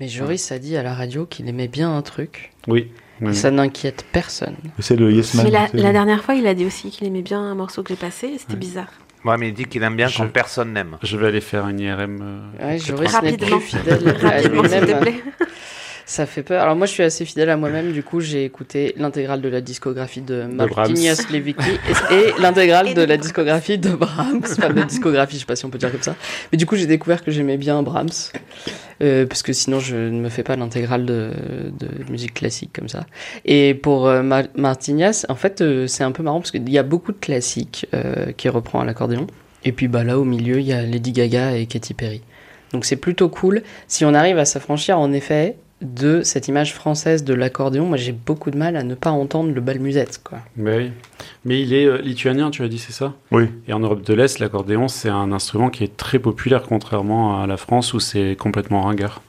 Mais Joris a dit à la radio qu'il aimait bien un truc. Oui. et oui. Ça n'inquiète personne. C'est le Yes Man. Mais la, dernière fois, il a dit aussi qu'il aimait bien un morceau que j'ai passé, c'était Ouais. bizarre. Ouais, mais il dit qu'il aime bien Je- quand personne n'aime. Je vais aller faire une IRM. euh, Ouais, Joris Rapidement. plus fidèle Rapidement, s'il te plaît. Ça fait peur. Alors moi, je suis assez fidèle à moi-même. Du coup, j'ai écouté l'intégrale de la discographie de Martinias Levicki et, et l'intégrale de de la Brahms. discographie de Brahms. Enfin, de discographie, je sais pas si on peut dire comme ça. Mais du coup, j'ai découvert que j'aimais bien Brahms. Euh, parce que sinon, je ne me fais pas l'intégrale de, de musique classique comme ça. Et pour euh, Ma- Martinias, en fait, euh, c'est un peu marrant parce qu'il y a beaucoup de classiques euh, qui reprend à l'accordéon. Et puis bah, là, au milieu, il y a Lady Gaga et Katy Perry. Donc c'est plutôt cool. Si on arrive à s'affranchir, en effet, de cette image française de l'accordéon, moi j'ai beaucoup de mal à ne pas entendre le bal musette, quoi. Mais oui. Mais il est euh, lituanien, tu as dit, c'est ça? Oui. Et en Europe de l'Est, l'accordéon, c'est un instrument qui est très populaire, contrairement à la France où c'est complètement ringard.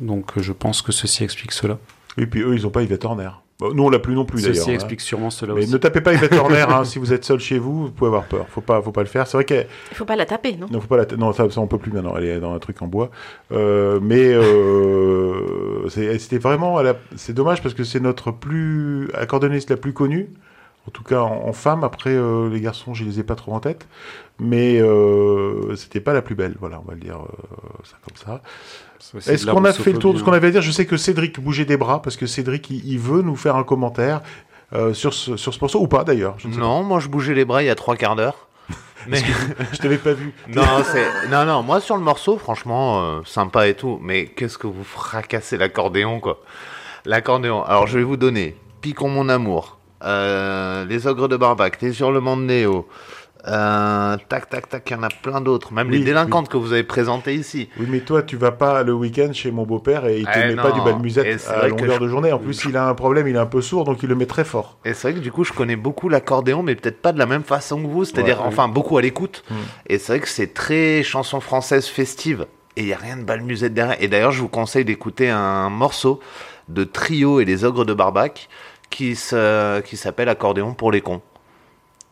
Donc euh, je pense que ceci explique cela. Et puis eux, ils ont pas Yvette Horner. Bon, nous, on l'a plus non plus d'ailleurs. Ceci hein. explique sûrement cela Mais aussi. ne tapez pas Yvette Horner hein, si vous êtes seul chez vous, vous pouvez avoir peur. Faut pas, faut pas le faire. C'est vrai qu'elle, Il faut pas la taper, non? Non, faut pas la, non, ça, ça, on peut plus maintenant. Elle est dans un truc en bois. Euh, mais euh, c'est- c'était vraiment, a- c'est dommage parce que c'est notre plus accordéoniste la plus connue. En tout cas, en, en femme. Après, euh, les garçons, je les ai pas trop en tête. Mais euh, c'était pas la plus belle. Voilà, on va le dire euh, ça comme ça. Est-ce qu'on a fait le tour de ce russophobie, qu'on hein. avait à dire Je sais que Cédric bougeait des bras parce que Cédric, il, il veut nous faire un commentaire euh, sur, ce, sur ce morceau ou pas d'ailleurs. Non, moi je bougeais les bras il y a trois quarts d'heure. Mais... Je t'avais pas vu. non, non, non, moi sur le morceau, franchement, euh, sympa et tout. Mais qu'est-ce que vous fracassez l'accordéon, quoi. L'accordéon. Alors je vais vous donner Piquons mon amour, euh, Les ogres de Barbac, Les hurlements de Néo. Euh, tac, tac, tac, il y en a plein d'autres. Même Oui, les délinquantes que vous avez présentées ici. Oui, mais toi, tu vas pas le week-end chez mon beau-père et il te Eh met pas du bal musette à longueur je- de journée. En plus, il a un problème, il est un peu sourd, donc il le met très fort. Et c'est vrai que du coup, je connais beaucoup l'accordéon, mais peut-être pas de la même façon que vous, c'est-à-dire, Ouais, oui. enfin, beaucoup à l'écoute. Mm. Et c'est vrai que c'est très chanson française festive. Et il n'y a rien de bal musette derrière. Et d'ailleurs, je vous conseille d'écouter un morceau de Trio et les Ogres de Barbac qui s'appelle Accordéon pour les cons.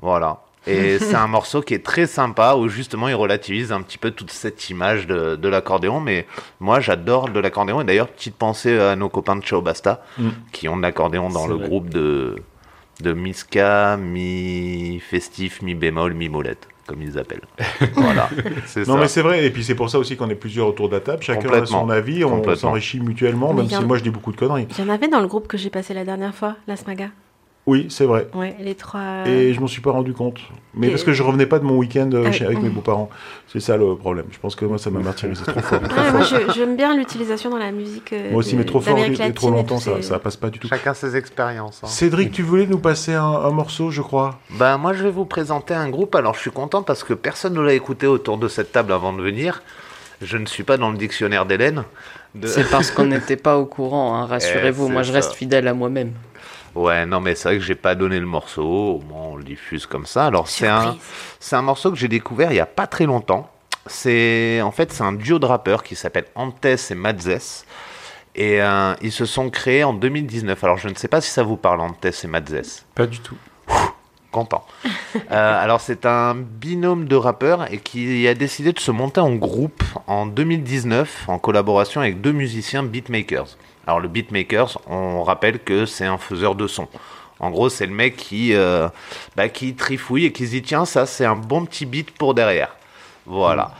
Voilà. Et c'est un morceau qui est très sympa où justement il relativise un petit peu toute cette image de, de l'accordéon. Mais moi j'adore de l'accordéon. Et d'ailleurs, petite pensée à nos copains de Ciao Basta Mm. qui ont de l'accordéon dans le vrai. groupe de, de mi-ska, mi-festif, mi-bémol, mi-molette, comme ils appellent. voilà. C'est Non, ça. mais c'est vrai. Et puis, c'est pour ça aussi qu'on est plusieurs autour de la table. Chacun a son avis, on s'enrichit mutuellement, même si moi je dis beaucoup de conneries. Il y en avait dans le groupe que j'ai passé la dernière fois, la Smaga. Oui, c'est vrai. Ouais, les trois. Et je m'en suis pas rendu compte. Mais Et- parce que je revenais pas de mon week-end euh, Ah avec mes beaux-parents. C'est ça le problème. Je pense que moi, ça m'a martyrisé trop fort. trop Ouais, moi, fort. je- j'aime bien l'utilisation dans la musique. euh, Moi aussi, de- mais trop fort et trop et longtemps, ça, ça passe pas du tout. Chacun ses expériences. hein. Cédric, tu voulais nous passer un, un morceau, je crois? Ben, moi, je vais vous présenter un groupe. Alors, je suis content parce que personne ne l'a écouté autour de cette table avant de venir. Je ne suis pas dans le dictionnaire d'Hélène. De- C'est parce qu'on n'était pas au courant, hein, rassurez-vous. Eh, Moi, je reste fidèle à moi-même. Ouais, non, mais c'est vrai que j'ai pas donné le morceau. Bon, le diffuse comme ça. Alors c'est un, c'est un morceau que j'ai découvert il y a pas très longtemps. C'est en fait c'est un duo de rappeurs qui s'appelle Antes et Madzes. Et euh, ils se sont créés en 2019. Alors je ne sais pas si ça vous parle Antes et Madzes. Pas du tout. Content. Euh, alors c'est un binôme de rappeurs et qui a décidé de se monter en groupe en 2019 en collaboration avec deux musiciens beatmakers. Alors le beatmakers, on rappelle que c'est un faiseur de son. En gros, c'est le mec qui, euh, bah, qui trifouille et qui se dit tiens ça c'est un bon petit beat pour derrière. Voilà.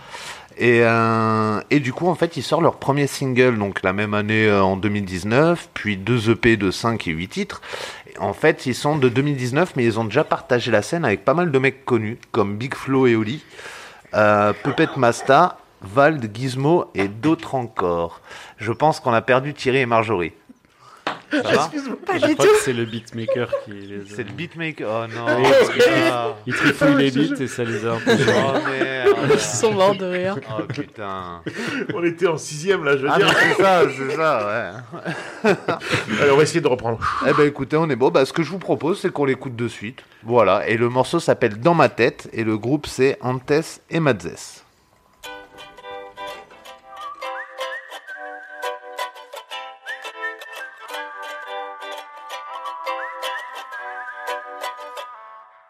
Et, euh, et du coup, en fait, ils sortent leur premier single, donc la même année euh, en 2019, puis deux EP de 5 et 8 titres. En fait, ils sont de 2019, mais ils ont déjà partagé la scène avec pas mal de mecs connus, comme Big Flo et Oli, Puppet Masta, Vald, Gizmo et d'autres encore. Je pense qu'on a perdu Thierry et Marjorie. Ça va Pas Je du crois tout. que c'est le beatmaker qui les a- C'est le beatmaker. Oh non. Oui, parce que- Ah. Il trifouille les beats et ça les a un peu gênés. Oh merde. Ils sont morts de rire. Oh putain. On était en sixième là, je veux Ah, dire. c'est ça, c'est ça, ouais. Allez, on va essayer de reprendre. Eh ben écoutez, on est bon. Bah, ce que je vous propose, c'est qu'on l'écoute de suite. Voilà. Et le morceau s'appelle Dans ma tête. Et le groupe, c'est Antes et Madzes.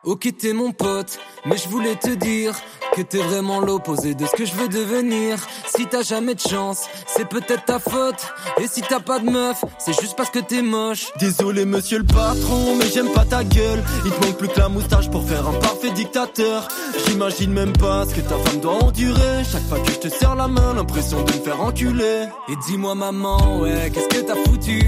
Ok t'es mon pote, mais je voulais te dire que t'es vraiment l'opposé de ce que je veux devenir. Si t'as jamais de chance, c'est peut-être ta faute. Et si t'as pas de meuf, c'est juste parce que t'es moche. Désolé monsieur le patron, mais j'aime pas ta gueule. Il te manque plus que la moustache pour faire un parfait dictateur. J'imagine même pas ce que ta femme doit endurer. Chaque fois que je te serre la main, l'impression de me faire enculer. Et dis-moi maman, ouais, qu'est-ce que t'as foutu?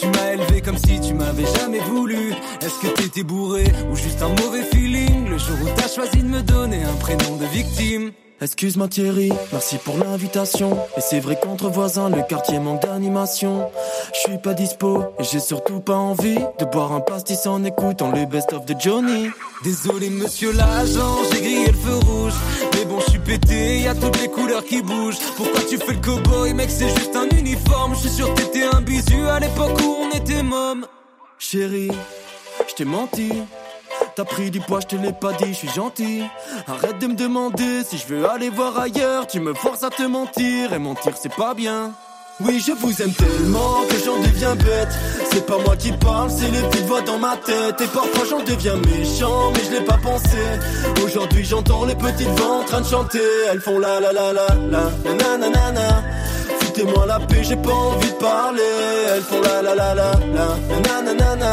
Tu m'as élevé comme si tu m'avais jamais voulu. Est-ce que t'étais bourré ou juste un mauvais feeling? Le jour où t'as choisi de me donner un prénom de victime. Excuse-moi Thierry, merci pour l'invitation. Et c'est vrai qu'entre voisins, le quartier manque d'animation. Je suis pas dispo et j'ai surtout pas envie de boire un pastis en écoutant les best-of de Johnny. Désolé monsieur l'agent, j'ai grillé le feu rouge Mais bon je suis pété, y a toutes les couleurs qui bougent Pourquoi tu fais le cowboy mec c'est juste un uniforme Je suis sûr que t'étais un bisu à l'époque où on était môme Chérie, je t'ai menti. T'as pris du poids, je te l'ai pas dit, je suis gentil. Arrête de me demander si je veux aller voir ailleurs. Tu me forces à te mentir et mentir c'est pas bien. Oui, je vous aime tellement que j'en deviens bête. C'est pas moi qui parle, c'est les petites voix dans ma tête. Et parfois j'en deviens méchant, mais je l'ai pas pensé. Aujourd'hui j'entends les petites voix en train de chanter. Elles font la la la la la la na na na. Foutez-moi la paix, j'ai pas envie de parler. Elles font la la la la la na na na na.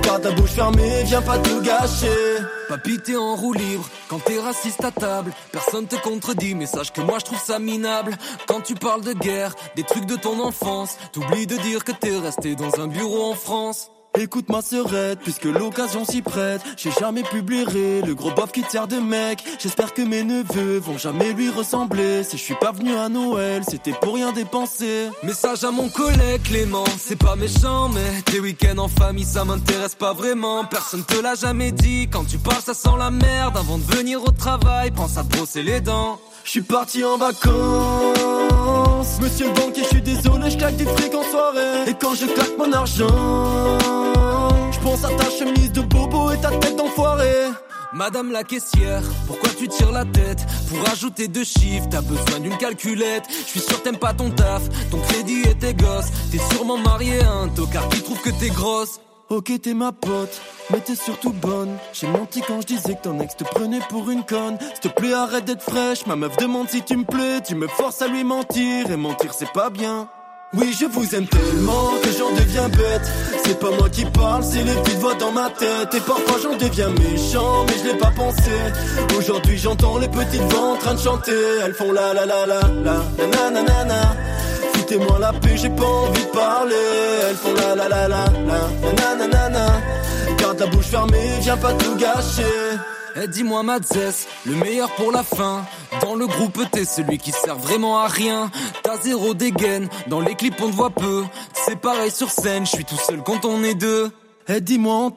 Garde ta bouche fermée, viens pas tout gâcher. Papy t'es en roue libre. Quand t'es raciste à table Personne te contredit. Mais sache que moi je trouve ça minable. Quand tu parles de guerre, des trucs de ton enfance T'oublies de dire que t'es resté dans un bureau en France Écoute ma sœurette, puisque l'occasion s'y prête, j'ai jamais pu blairer le gros bof qui sert de mec. J'espère que mes neveux vont jamais lui ressembler. Si je suis pas venu à Noël, c'était pour rien dépenser. Message à mon collègue Clément, c'est pas méchant, mais tes week-ends en famille ça m'intéresse pas vraiment. Personne te l'a jamais dit, quand tu parles ça sent la merde. Avant de venir au travail, pense à te brosser les dents. Je suis parti en vacances. Monsieur le banquier, je suis désolé, je claque du fric en soirée. Et quand je claque mon argent, pense à ta chemise de bobo et ta tête d'enfoiré. Madame la caissière, pourquoi tu tires la tête Pour ajouter deux chiffres, t'as besoin d'une calculette Je suis sûr t'aimes pas ton taf, ton crédit et tes gosses T'es sûrement marié à un tocard qui trouve que t'es grosse Ok, t'es ma pote, mais t'es surtout bonne. J'ai menti quand je disais que ton ex te prenait pour une conne. S'il te plaît, arrête d'être fraîche. Ma meuf demande si tu me plais. Tu me forces à lui mentir, et mentir c'est pas bien. Oui, je vous aime tellement que j'en deviens bête. C'est pas moi qui parle, c'est les petites voix dans ma tête. Et parfois j'en deviens méchant, mais je l'ai pas pensé. Aujourd'hui j'entends les petites voix en train de chanter. Elles font la la la la la la na na na. Foutez-moi la paix, j'ai pas envie de parler. Elles font la la la la la la na na na. Garde la bouche fermée, viens pas tout gâcher. Eh dis-moi Madzes, le meilleur pour la fin. Dans le groupe t'es celui qui sert vraiment à rien. T'as zéro dégaine, dans les clips on te voit peu. C'est pareil sur scène, je suis tout seul quand on est deux Eh dis-moi en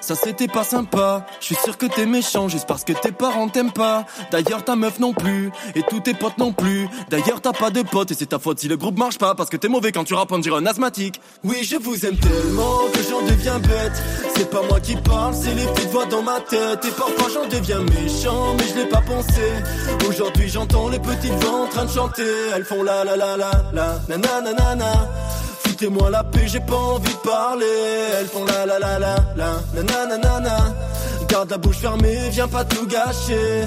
ça c'était pas sympa. Je suis sûr que t'es méchant juste parce que tes parents t'aiment pas. D'ailleurs ta meuf non plus, et tous tes potes non plus. D'ailleurs t'as pas de potes et c'est ta faute si le groupe marche pas parce que t'es mauvais quand tu rappes on dirait un asthmatique. Oui je vous aime tellement que j'en deviens bête. C'est pas moi qui parle, c'est les petites voix dans ma tête. Et parfois j'en deviens méchant, mais je l'ai pas pensé. Aujourd'hui j'entends les petites voix en train de chanter. Elles font la la la la la na na na na na. Foutez-moi la paix, j'ai pas envie de parler. Elles font la la la la la na na na na. Garde la bouche fermée, viens pas tout gâcher.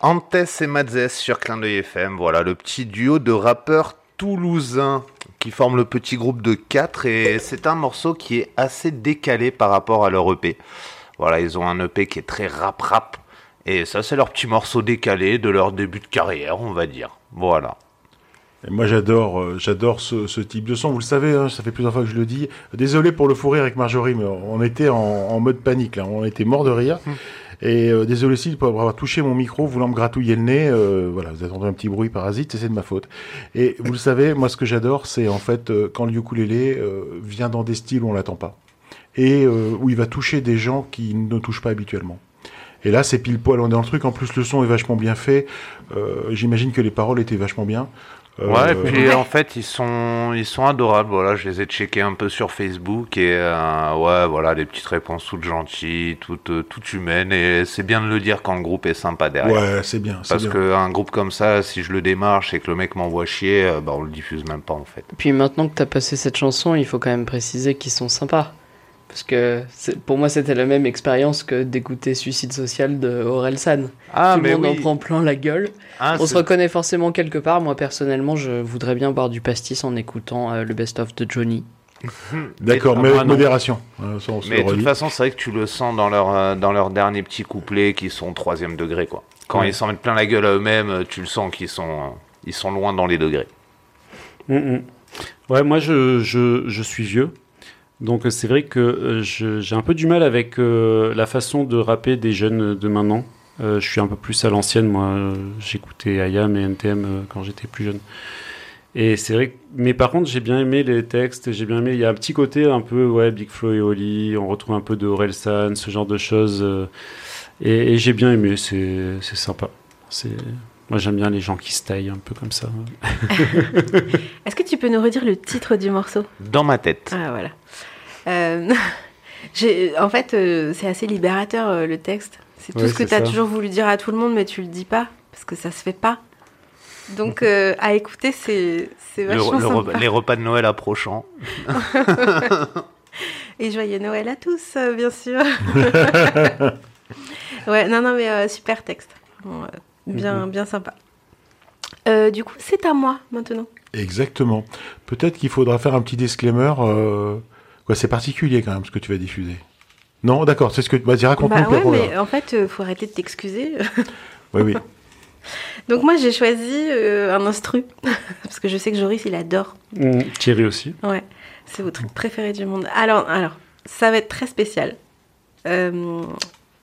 Antes et Madzes sur Clin d'œil FM, voilà le petit duo de rappeurs toulousains qui forment le petit groupe de 4 et c'est un morceau qui est assez décalé par rapport à leur EP. Voilà, ils ont un EP qui est très rap rap et ça c'est leur petit morceau décalé de leur début de carrière, on va dire. Voilà. Et moi j'adore euh, j'adore ce, ce type de son, vous le savez, hein, ça fait plusieurs fois que je le dis. Désolé pour le fou rire avec Marjorie, mais on était en, en mode panique là, on était mort de rire. Et euh, désolé aussi pour avoir touché mon micro, voulant me gratouiller le nez. euh, voilà, vous attendez un petit bruit parasite, c'est de ma faute. Et vous le savez, moi ce que j'adore, c'est en fait quand le ukulélé vient dans des styles où on l'attend pas. Et où il va toucher des gens qui ne touchent pas habituellement. Et là, c'est pile poil, on est dans le truc. En plus, le son est vachement bien fait. Euh, J'imagine que les paroles étaient vachement bien. Euh, Ouais, et puis en fait, ils sont, ils sont adorables. Voilà, je les ai checkés un peu sur Facebook et euh, ouais, voilà, des petites réponses toutes gentilles, toutes, euh, toutes humaines. Et c'est bien de le dire quand le groupe est sympa derrière. Ouais, c'est bien. c'est Parce qu'un groupe comme ça, si je le démarche et que le mec m'envoie chier, euh, bah on le diffuse même pas en fait. Puis maintenant que t'as passé cette chanson, il faut quand même préciser qu'ils sont sympas. Parce que pour moi, c'était la même expérience que d'écouter Suicide Social de Orelsan. Ah, Tout le mais monde en prend plein la gueule. Ah, On se reconnaît forcément quelque part. Moi, personnellement, je voudrais bien boire du pastis en écoutant euh, le best-of de Johnny. D'accord, Mais- avec modération. Euh, ça, on se Mais de toute façon, c'est vrai que tu le sens dans leur, euh, dans leurs derniers petits couplets qui sont troisième degré, quoi. Quand Ouais. ils s'en mettent plein la gueule à eux-mêmes, euh, tu le sens qu'ils sont, euh, ils sont loin dans les degrés. Mm. Ouais, moi je, je, je suis vieux. Donc euh, c'est vrai que euh, j'ai un peu du mal avec euh, la façon de rapper des jeunes de maintenant. Je suis un peu plus à l'ancienne, moi. J'écoutais IAM et NTM quand j'étais plus jeune. Et c'est vrai que... Mais par contre, j'ai bien aimé les textes, j'ai bien aimé... Il y a un petit côté un peu, ouais, Big Flo et Oli, on retrouve un peu de Orelsan, ce genre de choses. euh, et et j'ai bien aimé, c'est c'est sympa. C'est... Moi j'aime bien les gens qui se taillent un peu comme ça. Est-ce que tu peux nous redire le titre du morceau? Dans ma tête. Ah voilà. Euh, en fait, euh, c'est assez libérateur euh, le texte. C'est tout Ouais, ce que tu as ça. toujours voulu dire à tout le monde, mais tu le dis pas parce que ça se fait pas. Donc euh, à écouter, c'est Le- vachement le sympa. repas- les repas de Noël approchant. Et joyeux Noël à tous, euh, bien sûr. ouais, non, non, mais euh, super texte. Vraiment, euh, bien, bien sympa. Euh, du coup, c'est à moi maintenant. Exactement. Peut-être qu'il faudra faire un petit disclaimer. C'est particulier quand même ce que tu vas diffuser. Non, d'accord, c'est ce que. Vas-y, raconte-nous Bah le ouais, programme. mais en fait, euh, faut arrêter de t'excuser. Oui, oui. Donc moi, j'ai choisi euh, un instru parce que je sais que Joris, il adore. Mm, Thierry aussi. Ouais, c'est votre truc préféré du monde. Alors, alors, ça va être très spécial. Euh,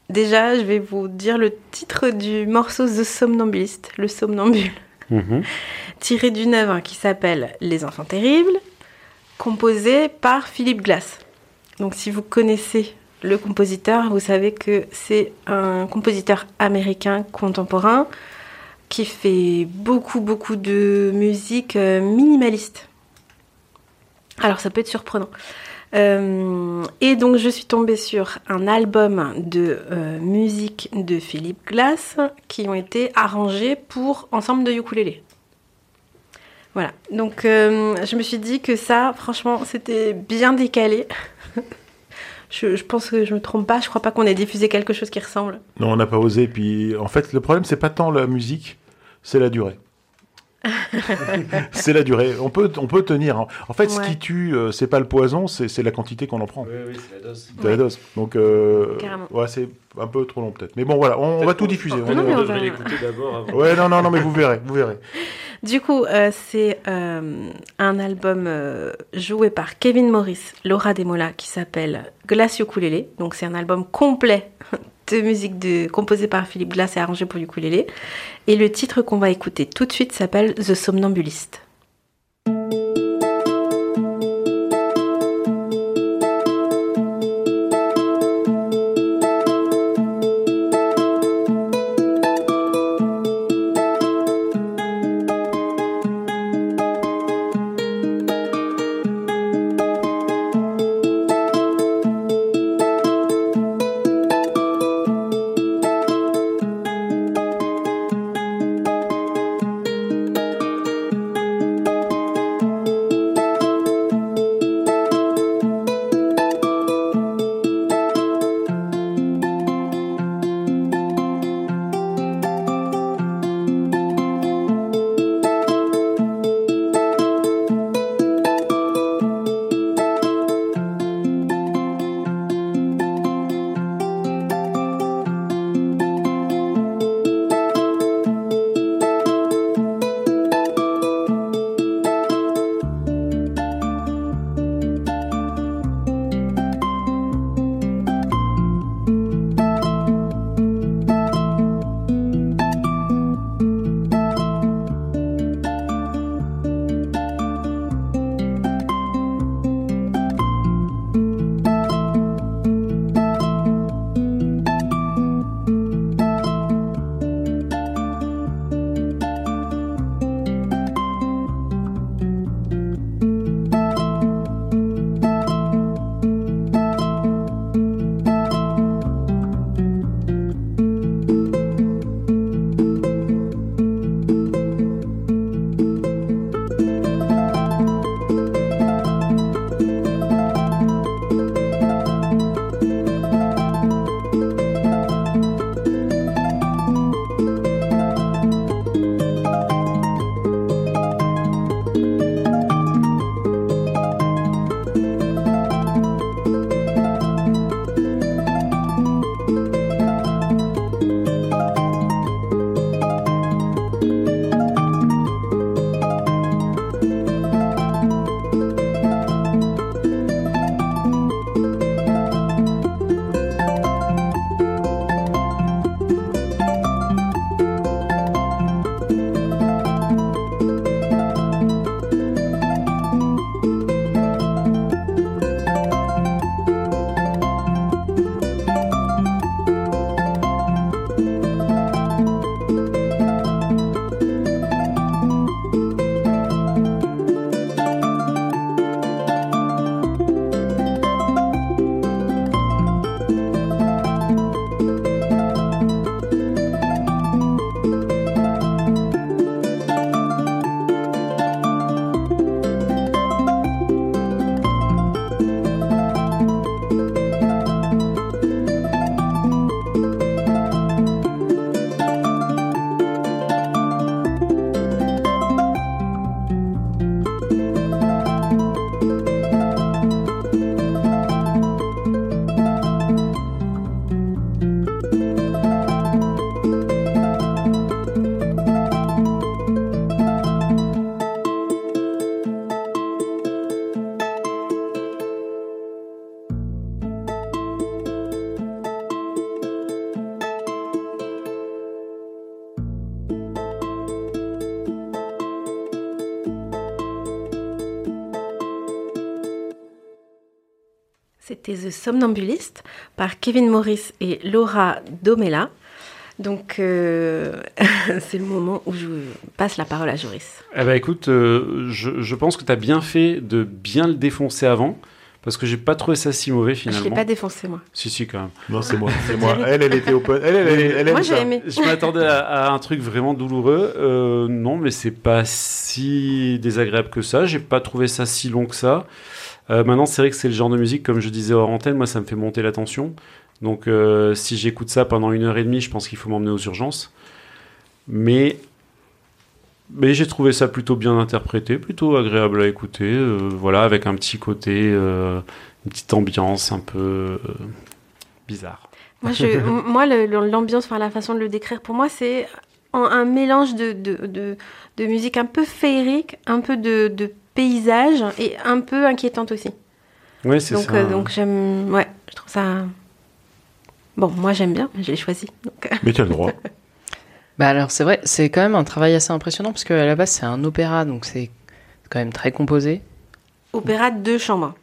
déjà, je vais vous dire le titre du morceau The Somnambulist, le somnambule, Mhm. tiré d'une œuvre qui s'appelle Les Enfants Terribles, composé par Philippe Glass. Donc, si vous connaissez le compositeur, vous savez que c'est un compositeur américain contemporain qui fait beaucoup, beaucoup de musique euh, minimaliste. Alors ça peut être surprenant. Euh, et donc je suis tombée sur un album de euh, musique de Philippe Glass qui ont été arrangés pour ensemble de ukulélé. Voilà, donc euh, je me suis dit que ça, franchement, c'était bien décalé. je, pense que je me trompe pas, je crois pas qu'on ait diffusé quelque chose qui ressemble. Non, on n'a pas osé. Puis, en fait, le problème, c'est pas tant la musique, c'est la durée. c'est la durée. On peut, on peut tenir. hein. En fait, ce qui tue, euh, c'est pas le poison, c'est la quantité qu'on en prend. Oui, oui, c'est la dose. C'est la dose. Donc, euh, ouais, c'est un peu trop long peut-être. Mais bon, voilà, on, on va tout diffuser. Non, On- non, mais on on devrait va- l'écouter d'abord avant. Ouais, non, non, non, mais vous verrez, vous verrez. Du coup, euh, c'est euh, un album euh, joué par Kevin Morris, Laura Demola, qui s'appelle Glass Ukulele. Donc c'est un album complet musique de, composé par Philippe Glass et arrangé pour ukulélé. Et le titre qu'on va écouter tout de suite s'appelle The Somnambulist. The Somnambulist par Kevin Morris et Laura Domela. Donc, euh, c'est le moment où je passe la parole à Joris. Eh ben écoute, euh, je, je pense que tu as bien fait de bien le défoncer avant. Parce que j'ai pas trouvé ça si mauvais Je finalement. l'ai pas défoncé, moi. Si, si, quand même. Non, c'est moi, c'est moi. Elle, elle était open. Elle, elle, elle, elle Moi, j'ai aimé. Je m'attendais à, à un truc vraiment douloureux. Euh, non, mais c'est pas si désagréable que ça. J'ai pas trouvé ça si long que ça. Euh, maintenant, c'est vrai que c'est le genre de musique, comme je disais hors antenne, moi, ça me fait monter la tension. Donc, euh, si j'écoute ça pendant une heure et demie, je pense qu'il faut m'emmener aux urgences. Mais, mais j'ai trouvé ça plutôt bien interprété, plutôt agréable à écouter. euh, voilà, avec un petit côté, une petite ambiance un peu bizarre. Moi, je, moi l'ambiance, enfin, la façon de le décrire, pour moi, c'est un, un mélange de, de, de, de musique un peu féerique, un peu de, de paysage et un peu inquiétante aussi. Ouais, c'est Donc, ça. euh, donc j'aime. Ouais, je trouve ça. Bon, moi, j'aime bien, je l'ai choisi. Donc, Mais tu as le droit. Bah alors c'est vrai, c'est quand même un travail assez impressionnant parce qu'à la base c'est un opéra, donc c'est quand même très composé. opéra de deux chambres.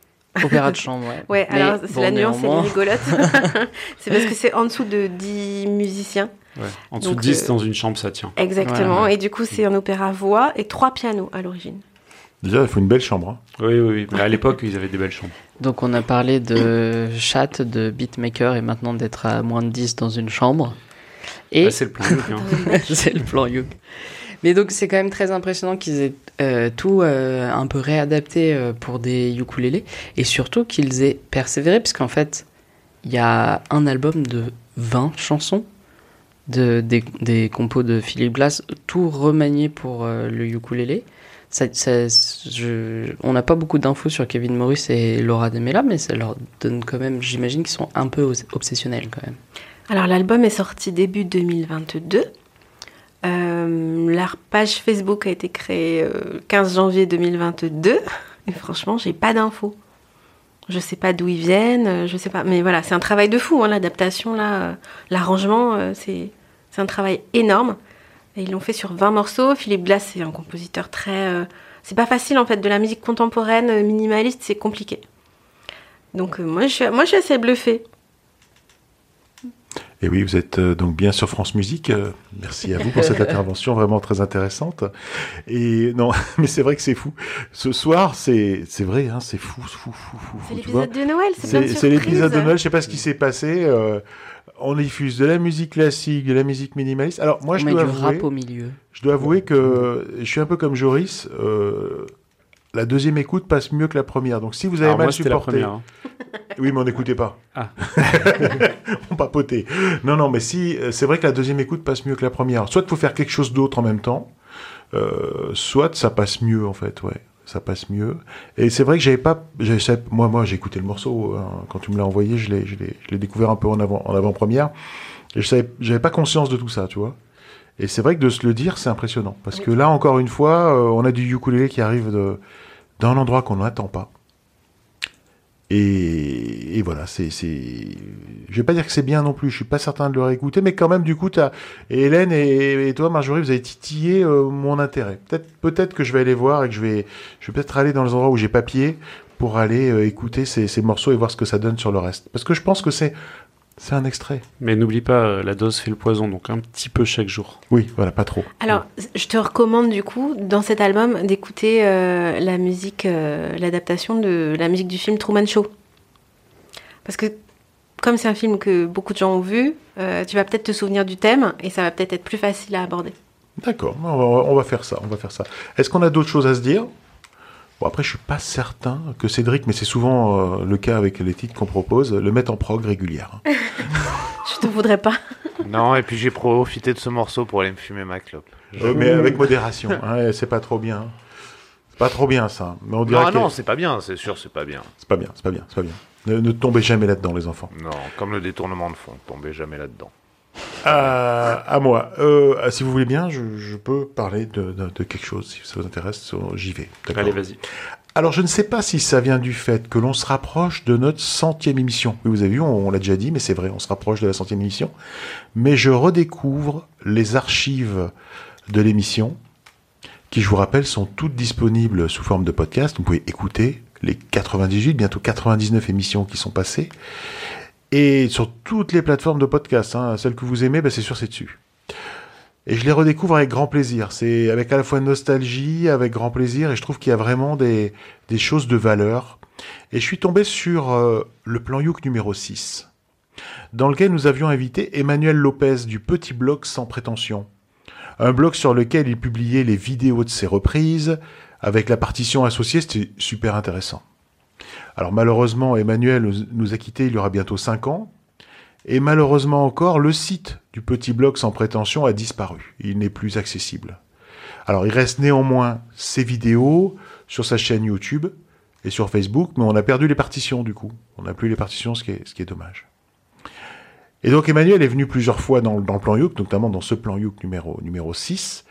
Opéra de chambre, ouais. Ouais, Mais alors c'est bon, la nuance, est rigolote. c'est parce que c'est en dessous de 10 musiciens. Ouais. En dessous de Donc, 10 euh, dans une chambre, ça tient. Exactement. Ouais, ouais. Et du coup, c'est un opéra voix et trois pianos à l'origine. Déjà, il faut une belle chambre. hein. Oui, oui, oui. Mais à l'époque, ils avaient des belles chambres. Donc on a parlé de chat, de beatmaker et maintenant d'être à moins de 10 dans une chambre. Et Ah, c'est le plan. Youk, hein. c'est le plan Youk. Mais donc c'est quand même très impressionnant qu'ils aient euh, tout euh, un peu réadapté euh, pour des ukulélés et surtout qu'ils aient persévéré parce qu'en fait il y a un album de 20 chansons de, des, des compos de Philippe Glass, tout remanié pour euh, le ukulélé. On n'a pas beaucoup d'infos sur Kevin Morris et Laura Demela, mais ça leur donne quand même, j'imagine qu'ils sont un peu obsessionnels quand même. Alors, l'album est sorti début 2022. Euh, leur page Facebook a été créée euh, 15 janvier 2022. Et franchement, j'ai pas d'infos. Je sais pas d'où ils viennent, euh, je sais pas. Mais voilà, c'est un travail de fou, hein, l'adaptation, là, euh, l'arrangement, euh, c'est un travail énorme. Et ils l'ont fait sur 20 morceaux. Philippe Glass, c'est un compositeur très. euh, c'est pas facile en fait, de la musique contemporaine, euh, minimaliste, c'est compliqué. Donc, euh, moi, je suis, moi, je suis assez bluffée. Et oui, vous êtes euh, donc bien sur France Musique. euh, merci à vous pour cette intervention vraiment très intéressante. Et non, mais c'est vrai que c'est fou. Ce soir, c'est c'est vrai, hein, c'est fou, fou, fou, fou. C'est l'épisode de Noël, c'est plein de C'est c'est l'épisode de. Noël. Je sais pas ce qui s'est passé. euh, on diffuse de la musique classique, de la musique minimaliste. Alors moi, on je met dois du avouer, rap au milieu. je dois avouer que je suis un peu comme Joris. euh, la deuxième écoute passe mieux que la première. Donc si vous avez Alors mal moi, c'était la supporté, première. hein. oui, mais on n'écoutait pas. Ah. on papotait. Non, non, mais si, euh, c'est vrai que la deuxième écoute passe mieux que la première. Soit il faut faire quelque chose d'autre en même temps, euh, soit ça passe mieux en fait, ouais. Ça passe mieux. Et c'est vrai que j'avais pas, moi, moi, j'ai écouté le morceau hein, quand tu me l'as envoyé, je l'ai, je l'ai, je l'ai découvert un peu en avant, en avant-première. Et je savais, j'avais pas conscience de tout ça, tu vois. Et c'est vrai que de se le dire, c'est impressionnant. Parce que là, encore une fois, euh, on a du ukulélé qui arrive de, d'un endroit qu'on n'attend pas. Et, voilà, c'est, c'est, je vais pas dire que c'est bien non plus. Je suis pas certain de le réécouter, mais quand même, du coup, t'as, Hélène et, toi, Marjorie, vous avez titillé euh, mon intérêt. Peut-être, que je vais aller voir et que je vais, je peut-être aller dans les endroits où j'ai papier pour aller euh, écouter ces, ces morceaux et voir ce que ça donne sur le reste. Parce que je pense que c'est, c'est un extrait. Mais n'oublie pas, euh, la dose fait le poison, donc un petit peu chaque jour. Oui, voilà, pas trop. Alors, je te recommande du coup, dans cet album, d'écouter euh, la musique, euh, l'adaptation de la musique du film Truman Show. Parce que, comme c'est un film que beaucoup de gens ont vu, euh, tu vas peut-être te souvenir du thème et ça va peut-être être plus facile à aborder. D'accord, on va, on va faire ça, on va faire ça. Est-ce qu'on a d'autres choses à se dire? Bon, après, je suis pas certain que Cédric, mais c'est souvent euh, le cas avec les titres qu'on propose, le mettre en prog régulière. hein. Je te voudrais pas. Non, et puis j'ai profité de ce morceau pour aller me fumer ma clope. Euh, mais avec modération, hein, c'est pas trop bien. C'est pas trop bien ça. Mais on dirait Non, non, c'est pas bien, c'est sûr, c'est pas bien. c'est pas bien, c'est pas bien, c'est pas bien. Ne, ne tombez jamais là-dedans, les enfants. Non, comme le détournement de fond, tombez jamais là-dedans. Euh, à moi. Euh, si vous voulez bien, je, je peux parler de, de- de quelque chose, si ça vous intéresse, j'y vais. Allez, vas-y. Alors, je ne sais pas si ça vient du fait que l'on se rapproche de notre centième émission. Oui, vous avez vu, on, on l'a déjà dit, mais c'est vrai, on se rapproche de la centième émission. Mais je redécouvre les archives de l'émission, qui, je vous rappelle, sont toutes disponibles sous forme de podcast. Vous pouvez écouter les 98, bientôt 99 émissions qui sont passées. Et sur toutes les plateformes de podcast, hein, celles que vous aimez, bah, c'est sûr, c'est dessus. Et je les redécouvre avec grand plaisir. C'est avec à la fois nostalgie, avec grand plaisir, et je trouve qu'il y a vraiment des, des choses de valeur. Et je suis tombé sur euh, le plan Youk numéro 6, dans lequel nous avions invité Emmanuel Lopez du Petit Blog Sans Prétention. Un blog sur lequel il publiait les vidéos de ses reprises, avec la partition associée, c'était super intéressant. Alors malheureusement, Emmanuel nous- a quittés il y aura bientôt 5 ans, et malheureusement encore, le site du petit blog sans prétention a disparu. Il n'est plus accessible. Alors il reste néanmoins ses vidéos sur sa chaîne YouTube et sur Facebook, mais on a perdu les partitions du coup. On n'a plus les partitions, ce qui est, dommage. Et donc Emmanuel est venu plusieurs fois dans, dans le plan Youk, notamment dans ce plan Youk numéro, numéro 6.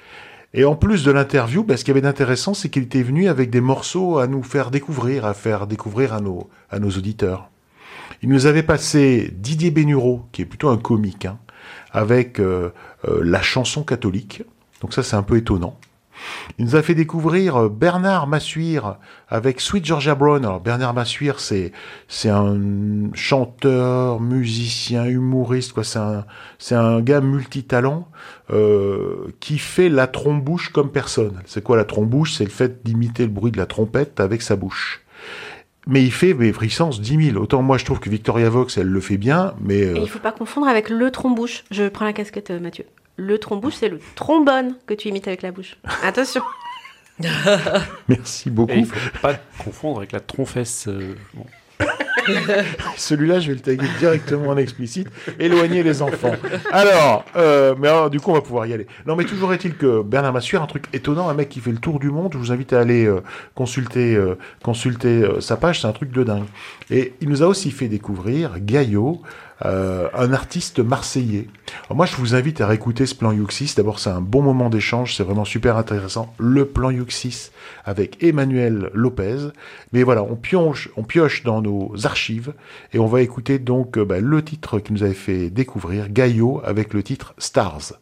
Et en plus de l'interview, ben, ce qu'il y avait d'intéressant, c'est qu'il était venu avec des morceaux à nous faire découvrir, à faire découvrir à nos, à nos auditeurs. Il nous avait passé Didier Bénureau, qui est plutôt un comique, hein, avec euh, euh, la chanson catholique. Donc ça, c'est un peu étonnant. Il nous a fait découvrir euh, Bernard Massuire avec Sweet Georgia Brown. Alors Bernard Massuire, c'est c'est un chanteur, musicien, humoriste, quoi. C'est un c'est un gars multitalent euh, qui fait la trombouche comme personne. C'est quoi la trombouche? C'est le fait d'imiter le bruit de la trompette avec sa bouche. Mais il fait mais puissance 10 000. Autant moi je trouve que Victoria Vox elle le fait bien, mais Et euh, il faut pas confondre avec le trombouche. Je prends la casquette, euh, Mathieu. Le trombouche, c'est le trombone que tu imites avec la bouche. Attention. merci beaucoup. Et il faut pas confondre avec la tronfesse. euh, bon. Celui-là, je vais le taguer directement en explicite. Éloigner les enfants. Alors, euh, mais alors, du coup, on va pouvoir y aller. Non, mais toujours est-il que Bernard Massuer, un truc étonnant, un mec qui fait le tour du monde. Je vous invite à aller euh, consulter, euh, consulter euh, sa page. C'est un truc de dingue. Et il nous a aussi fait découvrir Gaillot, euh, un artiste marseillais. Alors moi, je vous invite à réécouter ce plan Yuxis. D'abord, c'est un bon moment d'échange. C'est vraiment super intéressant. Le plan Yuxis avec Emmanuel Lopez. Mais voilà, on pioche, on pioche dans nos archives et on va écouter donc euh, bah, le titre qui nous avait fait découvrir, Gaillot, avec le titre Stars.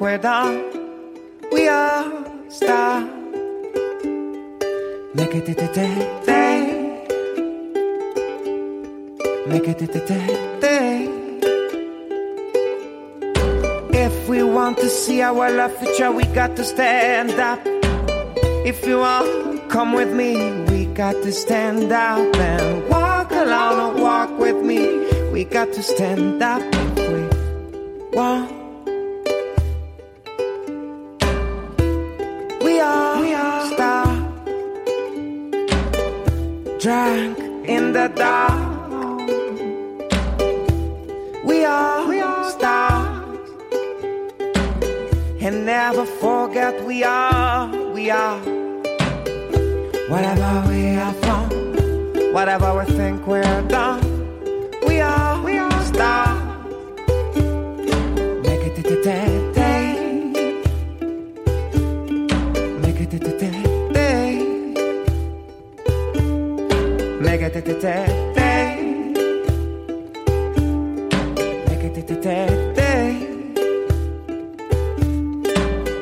Done, we are stars. Make it a day, day. Make it a day, day. If we want to see our love future, we got to stand up. If you want, come with me. We got to stand up and walk along walk with me. We got to stand up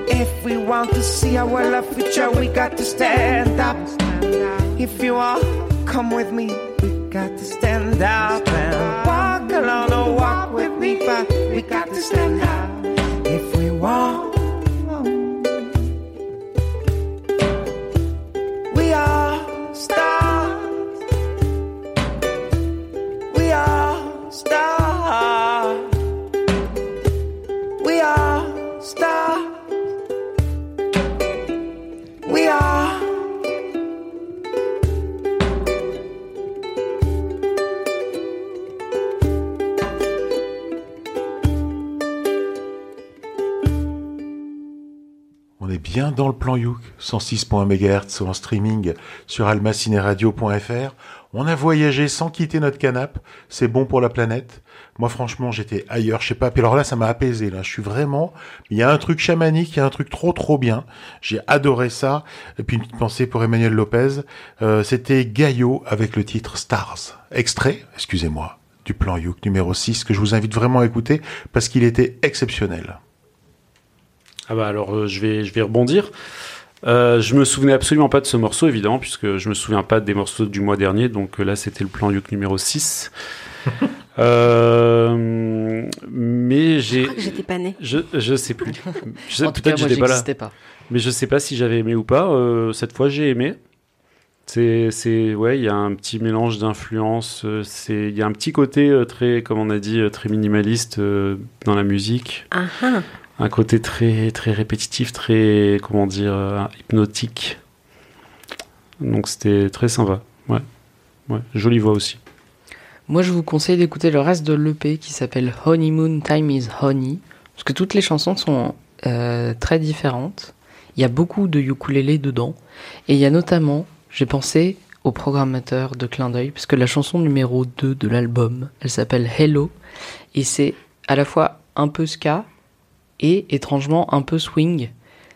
If we want to see our love future, we got to stand up. If you want, come with me. We got to stand up and walk alone or walk with me, but we got to stand up. Dans le plan Youk, 106.1 MHz en streaming sur almacineradio.fr. On a voyagé sans quitter notre canapé, c'est bon pour la planète. Moi franchement j'étais ailleurs, je sais pas, puis alors là ça m'a apaisé, là je suis vraiment, il y a un truc chamanique, il y a un truc trop trop bien, j'ai adoré ça. Et puis une petite pensée pour Emmanuel Lopez, Euh, c'était Gaillot avec le titre Stars, extrait, excusez-moi, du plan Youk numéro 6 que je vous invite vraiment à écouter parce qu'il était exceptionnel. Ah bah alors euh, je vais je vais rebondir. Euh, je me souvenais absolument pas de ce morceau évidemment puisque je me souviens pas des morceaux du mois dernier donc euh, là c'était le plan Youk numéro 6. Euh, mais Je j'ai crois que j'étais pas née. je je sais plus. Je sais- En tout cas, moi, j'étais pas là. pas. Mais je sais pas si j'avais aimé ou pas. Euh, cette fois, j'ai aimé. C'est, c'est, ouais, il y a un petit mélange d'influences. C'est, il y a un petit côté euh, très, comme on a dit, très minimaliste euh, dans la musique. Ah, ah. Un côté très, très répétitif, très, comment dire, euh, hypnotique. Donc c'était très sympa. Ouais, ouais, jolie voix aussi. Moi, je vous conseille d'écouter le reste de l'EP qui s'appelle Honeymoon Time is Honey. Parce que toutes les chansons sont euh, très différentes. Il y a beaucoup de ukulélé dedans. Et il y a notamment, j'ai pensé au programmateur de Clin d'œil, parce que la chanson numéro 2 de l'album, elle s'appelle Hello. Et c'est à la fois un peu ska et étrangement un peu swing.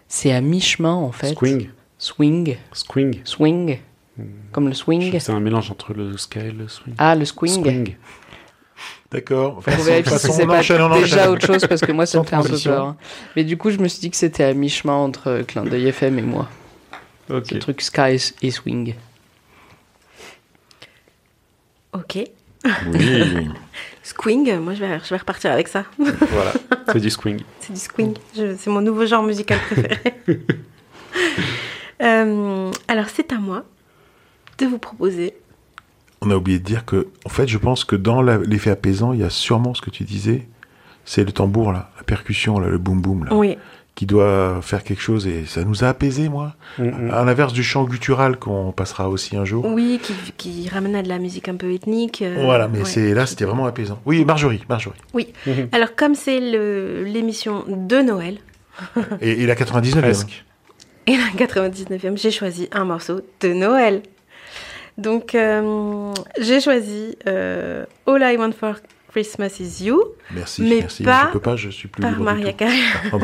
C'est à mi-chemin en fait. Swing, Swing. swing. Swing. Comme le swing. C'est un mélange entre le ska et le swing. Ah, le swing. Swing. D'accord. Pour vérifier si c'est pas déjà enchaîne. autre chose parce que moi ça me fait un peu peur. hein. Mais du coup je me suis dit que c'était à mi-chemin entre euh, Clin d'œil FM et moi. Ok. Ce truc Sky et Swing. Ok. Oui. Squing, moi je vais, je vais repartir avec ça. Voilà, c'est du swing. C'est du squing. C'est mon nouveau genre musical préféré. Euh, alors c'est à moi de vous proposer. On a oublié de dire que, en fait, je pense que dans l'effet apaisant, il y a sûrement ce que tu disais, c'est le tambour là, la percussion là, le boum boum là, Oui. Qui doit faire quelque chose et ça nous a apaisés, moi. Mm, mm. À l'inverse du chant guttural qu'on passera aussi un jour. Oui, qui, qui ramène à de la musique un peu ethnique. euh, Voilà, mais ouais. c'est là, c'était vraiment apaisant. Oui, Marjorie, Marjorie. Alors comme c'est le- l'émission de Noël Et, et la 99e. Presque. et la 99e, j'ai choisi un morceau de Noël. Donc euh, j'ai choisi euh, All I Want for Christmas Is You Merci, Mais merci. pas je peux pas, je suis plus par Maria. Carey.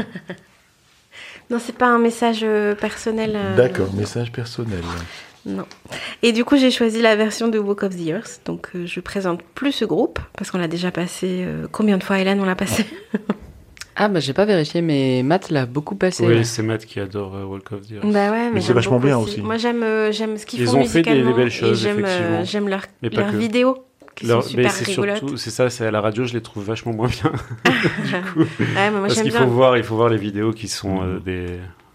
Non, c'est pas un message euh, personnel. euh, D'accord, message personnel. Non. Et du coup, j'ai choisi la version de Walk of the Earth. Donc, euh, je présente plus ce groupe parce qu'on l'a déjà passé. euh, combien de fois, Hélène, on l'a passé? Ah bah j'ai pas vérifié mais Matt l'a beaucoup passé. Oui, c'est Matt qui adore euh, Walk of the Earth. Bah ouais, mais, Mais c'est vachement bien aussi. Moi, j'aime euh, j'aime ce qu'ils Ils font ont fait des- belles choses, euh, effectivement. j'aime leur, Mais pas leurs que. vidéos qui Leur- sont mais super c'est rigolotes. surtout, c'est ça, c'est à la radio, je les trouve vachement moins bien. ouais, mais moi Parce qu'il bien. faut voir, il faut voir les vidéos qui sont euh, des,